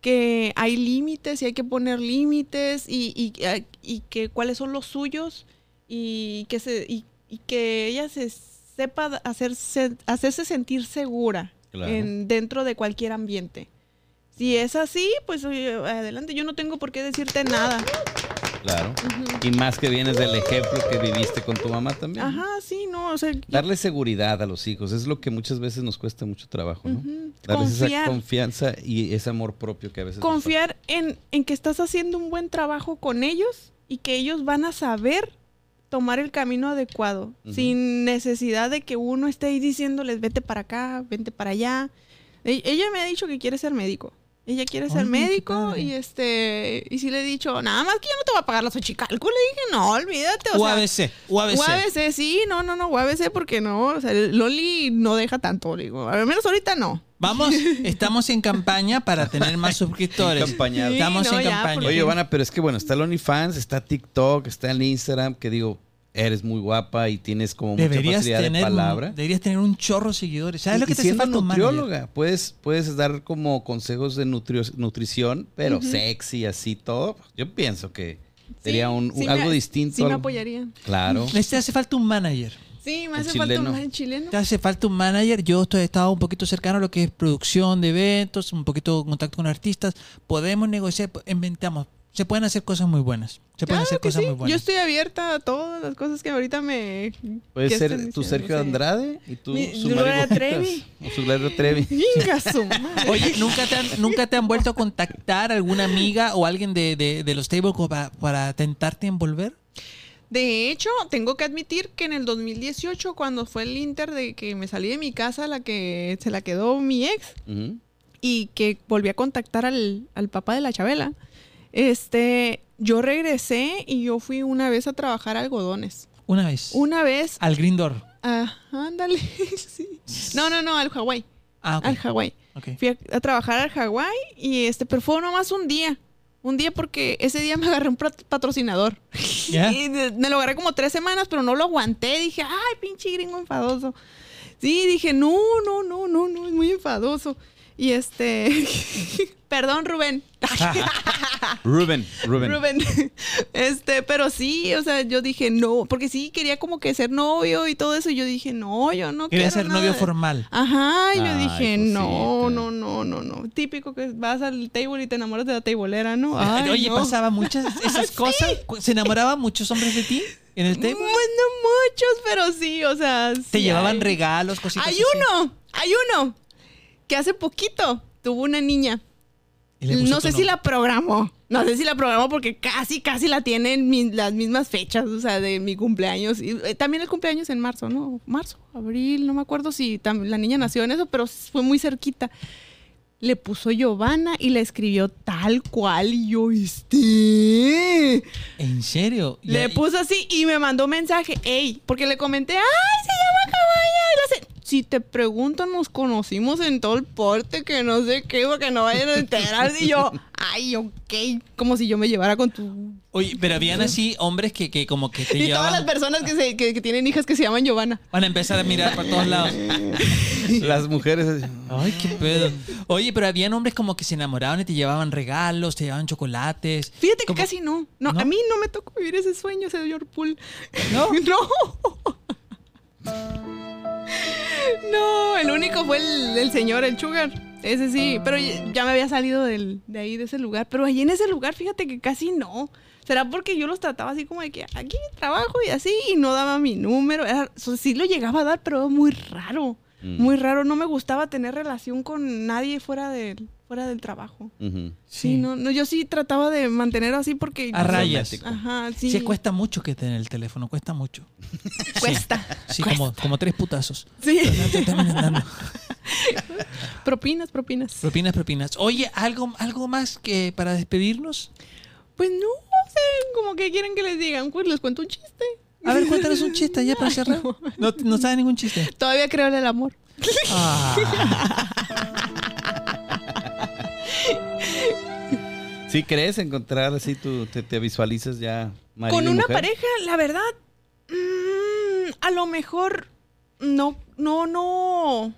que hay límites y hay que poner límites y, y, y que cuáles son los suyos y que se y, y que ella se sepa hacerse hacerse sentir segura Claro. en, dentro de cualquier ambiente. Si es así, pues adelante, yo no tengo por qué decirte nada. Claro. Y más que vienes del ejemplo que viviste con tu mamá también. Ajá, sí, no, o sea, Darle seguridad a los hijos es lo que muchas veces nos cuesta mucho trabajo, ¿no? Darles esa Confiar. confianza y ese amor propio que a veces confiar en, en que estás haciendo un buen trabajo con ellos y que ellos van a saber tomar el camino adecuado, sin necesidad de que uno esté ahí diciéndoles, vete para acá, vente para allá. E- ella me ha dicho que quiere ser médico. Ella quiere ser Ay, médico y este y sí le he dicho, nada más que yo no te voy a pagar la Xochicalco. Le dije, no, olvídate. O sea, UABC, UABC. UABC, sí, no, no, no, UABC porque no, o sea, el Loli no deja tanto, le digo, al menos ahorita no. Vamos, estamos en campaña para tener más suscriptores. En campaña. Sí, Estamos no, en ya, campaña. porque- Oye, Giovanna, pero es que bueno, está el OnlyFans, está TikTok, está el Instagram, que digo, eres muy guapa y tienes como mucha deberías facilidad de un, palabra. deberías tener un chorro de seguidores. ¿Sabes Y- lo que y te hace siendo manager? nutrióloga, puedes, puedes dar como consejos de nutrio- nutrición, pero sexy, así todo. Yo pienso que sería Sí, un, un- sí me- algo distinto. Sí me apoyarían. Claro. Te hace falta un manager. Sí, me hace falta un man chileno. Te hace falta un manager. Yo estoy, he estado un poquito cercano a lo que es producción de eventos, un poquito de contacto con artistas. Podemos negociar, inventamos. Se pueden hacer cosas muy buenas. Se pueden hacer que cosas sí. muy Yo buenas. estoy abierta a todas las cosas que ahorita me. Puede ser tu diciendo, Sergio no sé. Andrade y tú Mi- su Gloria Trevi. o su Gloria Trevi. Venga, su madre. Oye, ¿nunca te, han, ¿nunca te han vuelto a contactar alguna amiga o alguien de, de, de los tables para, para tentarte envolver? De hecho, tengo que admitir que en el 2018, cuando fue el Inter de que me salí de mi casa, la que se la quedó mi ex, y que volví a contactar al, al papá de la Chabela, este, yo regresé y yo fui una vez a trabajar algodones. Una vez. Una vez, Al Green Door. ah, ándale, sí. No, no, no, al Hawái, Ah, ok. al Hawái. ok. Fui a, a trabajar al Hawái y este, pero fue nomás un día. Un día porque ese día me agarré un pat- patrocinador. ¿Ya? Y me lo agarré como tres semanas, pero no lo aguanté. Dije, ay, pinche gringo enfadoso. Sí, dije, no, no, no, no, no, es muy enfadoso. Y este. Perdón, Rubén. Rubén, Rubén. Rubén. Este, pero sí, o sea, yo dije no, porque sí quería como que ser novio y todo eso. Y yo dije, no, yo no Quería ser nada novio formal. Ajá, y yo Ay, dije, cosita. no, no, no, no, no. Típico que vas al table y te enamoras de la tableera, ¿no? Ay, Oye, no. pasaba muchas esas cosas. ¿Se enamoraban muchos hombres de ti en el table? Pues no muchos, pero sí, o sea. Te llevaban hay. regalos, cositas Hay así? uno, hay uno que hace poquito tuvo una niña. No sé si la programó. No sé si la programó porque casi, casi la tiene en mi- las mismas fechas, o sea, de mi cumpleaños. Y, eh, también el cumpleaños en marzo, ¿no? Marzo, abril, no me acuerdo si la niña nació en eso, pero fue muy cerquita. Le puso Giovanna y le escribió tal cual y yo, este. ¿En serio? Le puso así y me mandó mensaje, ey, porque le comenté, ay, se llama Caballa. Y hace, si te preguntan, nos conocimos en todo el porte, que no sé qué, porque no vayan a enterarse. Y yo, ay, ok, como si yo me llevara con tu... Oye, pero habían así hombres que, que como que te Y todas las personas que, se, que, que tienen hijas que se llaman Giovanna. Van a empezar a mirar por todos lados. Las mujeres. así, Ay, qué pedo. Oye, pero habían hombres como que se enamoraban y te llevaban regalos, te llevaban chocolates. Fíjate que casi no. no. ¿No? a mí no me tocó vivir ese sueño, señor Pool. ¿No? no. No, el único fue el, el señor, el Sugar. Ese sí, pero ya me había salido del- de ahí, de ese lugar. Pero allí en ese lugar, fíjate que casi no. ¿Será porque yo los trataba así como de que aquí trabajo y así y no daba mi número? Era- o sea, sí lo llegaba a dar, pero muy raro. Mm. Muy raro. No me gustaba tener relación con nadie fuera del, fuera del trabajo. Sí, no, no, yo sí trataba de mantener así porque... A rayas. Ajá, sí. Sí, cuesta mucho que tener el teléfono, cuesta mucho. Cuesta. Sí, como, como tres putazos. Sí. Propinas, propinas. Propinas, propinas. Oye, ¿algo, algo más que para despedirnos? Pues no, sea, como que quieren que les digan, pues les cuento un chiste. A ver, cuéntanos un chiste ya para cerrar. No, no sabes ningún chiste. Todavía creo en el amor. Ah, ¿Sí crees encontrar así tú te, te visualizas ya marido Con y una mujer? pareja, la verdad, mm, a lo mejor no, no, no.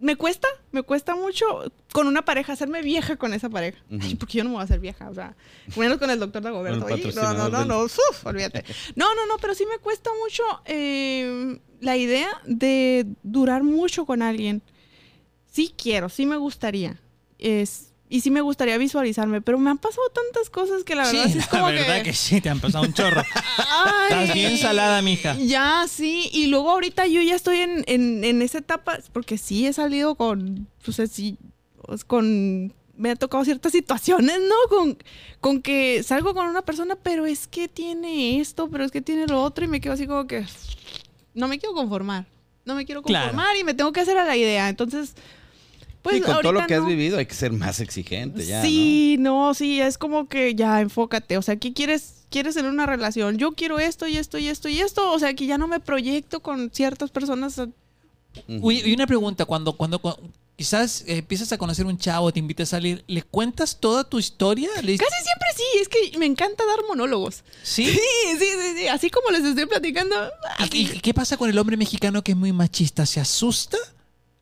Me cuesta, me cuesta mucho con una pareja hacerme vieja con esa pareja. Ay, porque yo no me voy a hacer vieja, o sea, menos con el doctor Dagoberto. Oye, no, no, no, no, uf, olvídate. No, no, no, pero sí me cuesta mucho eh, la idea de durar mucho con alguien. Sí quiero, sí me gustaría. Es, y sí me gustaría visualizarme, pero me han pasado tantas cosas que la sí, verdad sí es la como verdad que... sí, te han pasado un chorro. Ay. Estás bien salada, mija. Ya, sí. Y luego ahorita yo ya estoy en, en, en esa etapa, porque sí he salido con, pues así, pues, con, me ha tocado ciertas situaciones, ¿no? Con, con que salgo con una persona, pero es que tiene esto, pero es que tiene lo otro, y me quedo así como que, no me quiero conformar. No me quiero Claro. conformar y me tengo que hacer a la idea. Entonces, pues Sí, con todo lo que has vivido hay que ser más exigente ya, sí, ¿no? sí, es como que ya enfócate. O sea, ¿qué quieres? ¿Quieres en una relación? Yo quiero esto y esto y esto y esto. O sea, que ya no me proyecto con ciertas personas. Uy, y una pregunta, cuando, cuando, cu- quizás eh, empiezas a conocer un chavo, te invita a salir, ¿le cuentas toda tu historia? ¿Le dices- Casi siempre sí, es que me encanta dar monólogos. ¿Sí? Sí, sí, sí, sí. Así como les estoy platicando. ¿Y, y qué pasa con el hombre mexicano que es muy machista? ¿Se asusta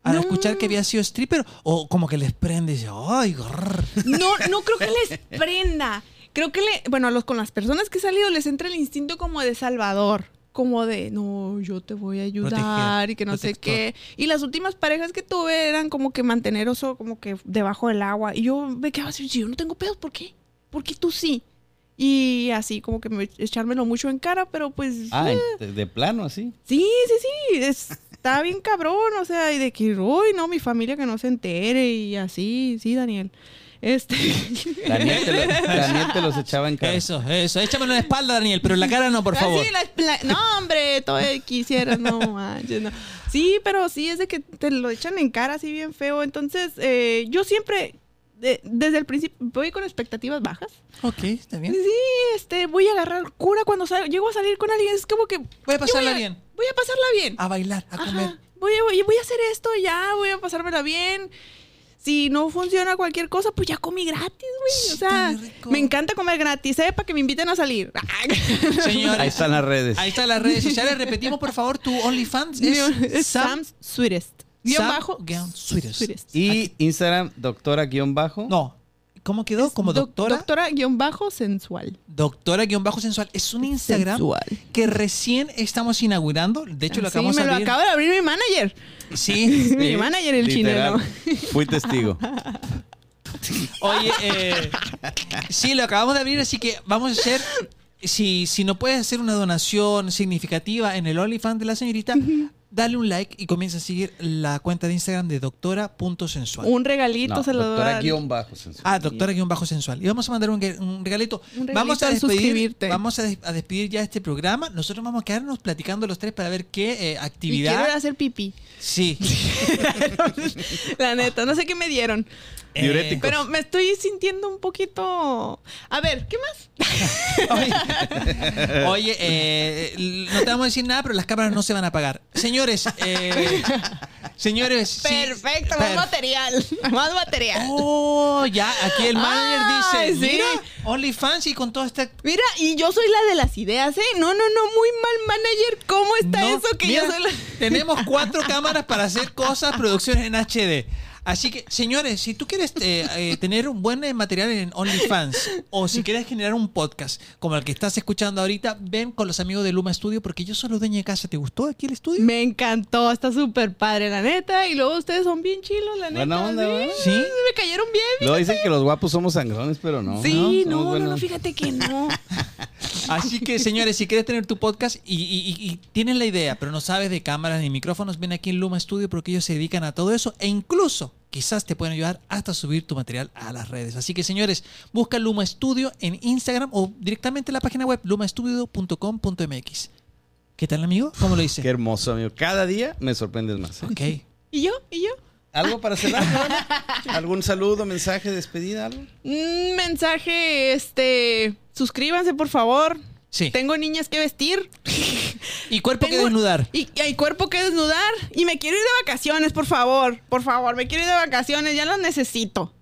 al No. escuchar que había sido stripper? ¿O como que les prende y dice, ¡ay, grrr"? No, no creo que les prenda. Creo que le, bueno, a los con las personas que he salido les entra el instinto como de salvador, como de no, yo te voy a ayudar Proteger, y que no sé qué. Y las últimas parejas que tuve eran como que mantener oso como que debajo del agua. Y yo me quedaba así, si yo no tengo pedos, ¿por qué? ¿Por qué tú sí? Y así como que me, echármelo mucho en cara, pero pues Ah, eh, de, de plano así. sí, sí, sí, es- está bien cabrón, o sea, y de que, uy, no, mi familia que no se entere y así, sí, Daniel. Este Daniel te, lo- Daniel te los echaba en cara. Eso, eso. Échamelo en la espalda, Daniel, pero en la cara no, por Ah, favor. sí, la- la- no, hombre, todavía quisiera, no manches, no. Sí, pero sí, es de que te lo echan en cara así bien feo. Entonces, eh, yo siempre, de- desde el principio, voy con expectativas bajas. Ok, está bien. Sí, este, voy a agarrar cura cuando sal- llego a salir con alguien. Es como que. Voy a pasarla a- bien. Voy a pasarla bien. A bailar, a comer. Voy a, voy, voy a hacer esto ya, voy a pasármela bien. Si no funciona cualquier cosa, pues ya comí gratis, güey. O sea, me encanta comer gratis, ¿eh? Para que me inviten a salir. Señores, Ahí están las redes. ahí están las redes sociales. Repetimos, por favor, tu OnlyFans Es es Sam. Sam's Sweetest. Guión Sam bajo. guion Sweetest. Sweetest. Y Instagram, doctora guion bajo. No. ¿Cómo quedó? Como Doc- doctora. Doctora guion bajo sensual. Doctora guion bajo sensual. Es un Instagram Sensual. que recién estamos inaugurando. De hecho, lo Sí, acabamos me de lo abrir. acaba de abrir mi manager. Sí. Mi manager, el Literal. chileno. Fui testigo. Oye, eh, sí, lo acabamos de abrir, así que vamos a hacer. Si, si no puedes hacer una donación significativa en el OnlyFans de la señorita, dale un like y comienza a seguir la cuenta de Instagram de doctora.sensual. Un regalito No, se lo doy. doctora guion bajo. sensual. Ah, doctora-sensual. Y vamos a mandar un, un regalito. Un regalito vamos a despedir, vamos a, des- a despedir ya este programa. Nosotros vamos a quedarnos platicando los tres para ver qué eh, Y quiero actividad. a hacer pipí. Sí. La neta, no sé qué me dieron. Eh, Diuréticos. Pero me estoy sintiendo un poquito. A ver, ¿qué más? Oye, oye, eh, no te vamos a decir nada, pero las cámaras no se van a apagar. Señores, eh, señores. sí, Perfecto, per- más material. Más material. Oh, ya, aquí el manager Ay, dice, sí. mira, OnlyFans y con todo este... Mira, y yo soy la de las ideas, ¿eh? No, no, no, muy mal manager. ¿Cómo está No, eso que mira, yo soy la. Tenemos cuatro cámaras para hacer cosas, producciones en HD. Así que, señores, si tú quieres eh, eh, tener un buen eh, material en OnlyFans o si quieres generar un podcast como el que estás escuchando ahorita, ven con los amigos de Luma Studio porque yo soy los dueños de casa. ¿Te gustó aquí el estudio? Me encantó, está súper padre, la neta. Y luego ustedes son bien chilos, la neta. Buena onda, sí. Sí. Me cayeron bien. Luego dicen que los guapos somos sangrones, pero no. sí, no, no, no, fíjate que no. Así que, señores, si quieres tener tu podcast y, y- y- y tienes la idea, pero no sabes de cámaras ni micrófonos, ven aquí en Luma Studio porque ellos se dedican a todo eso e incluso quizás te pueden ayudar hasta subir tu material a las redes. Así que, señores, busca Luma Studio en Instagram o directamente en la página web lumastudio.com.mx. ¿Qué tal, amigo? ¿Cómo lo dice? Qué hermoso, amigo. Cada día me sorprendes más. ¿eh? Ok. ¿Y yo? ¿Y yo? ¿Algo para cerrar? ¿Algún saludo, mensaje, despedida, algo? Un mensaje, este. Suscríbanse, por favor. Sí. Tengo niñas que vestir. Y cuerpo que desnudar. Y, y hay cuerpo que desnudar. Y me quiero ir de vacaciones, por favor. Por favor, me quiero ir de vacaciones. Ya las necesito.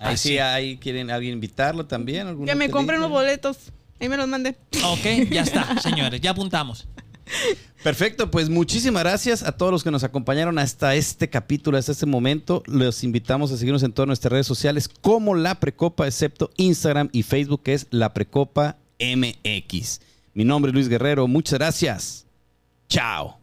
Ahí Ah, sí, ahí quieren alguien invitarlo también. algún Que me hotelito? compren los boletos. Ahí me los mandé. Ok, ya está, señores, ya apuntamos. Perfecto, pues muchísimas gracias a todos los que nos acompañaron hasta este capítulo, hasta este momento. Los invitamos a seguirnos en todas nuestras redes sociales como La Precopa, excepto Instagram y Facebook, que es La Precopa MX. Mi nombre es Luis Guerrero, muchas gracias. Chao.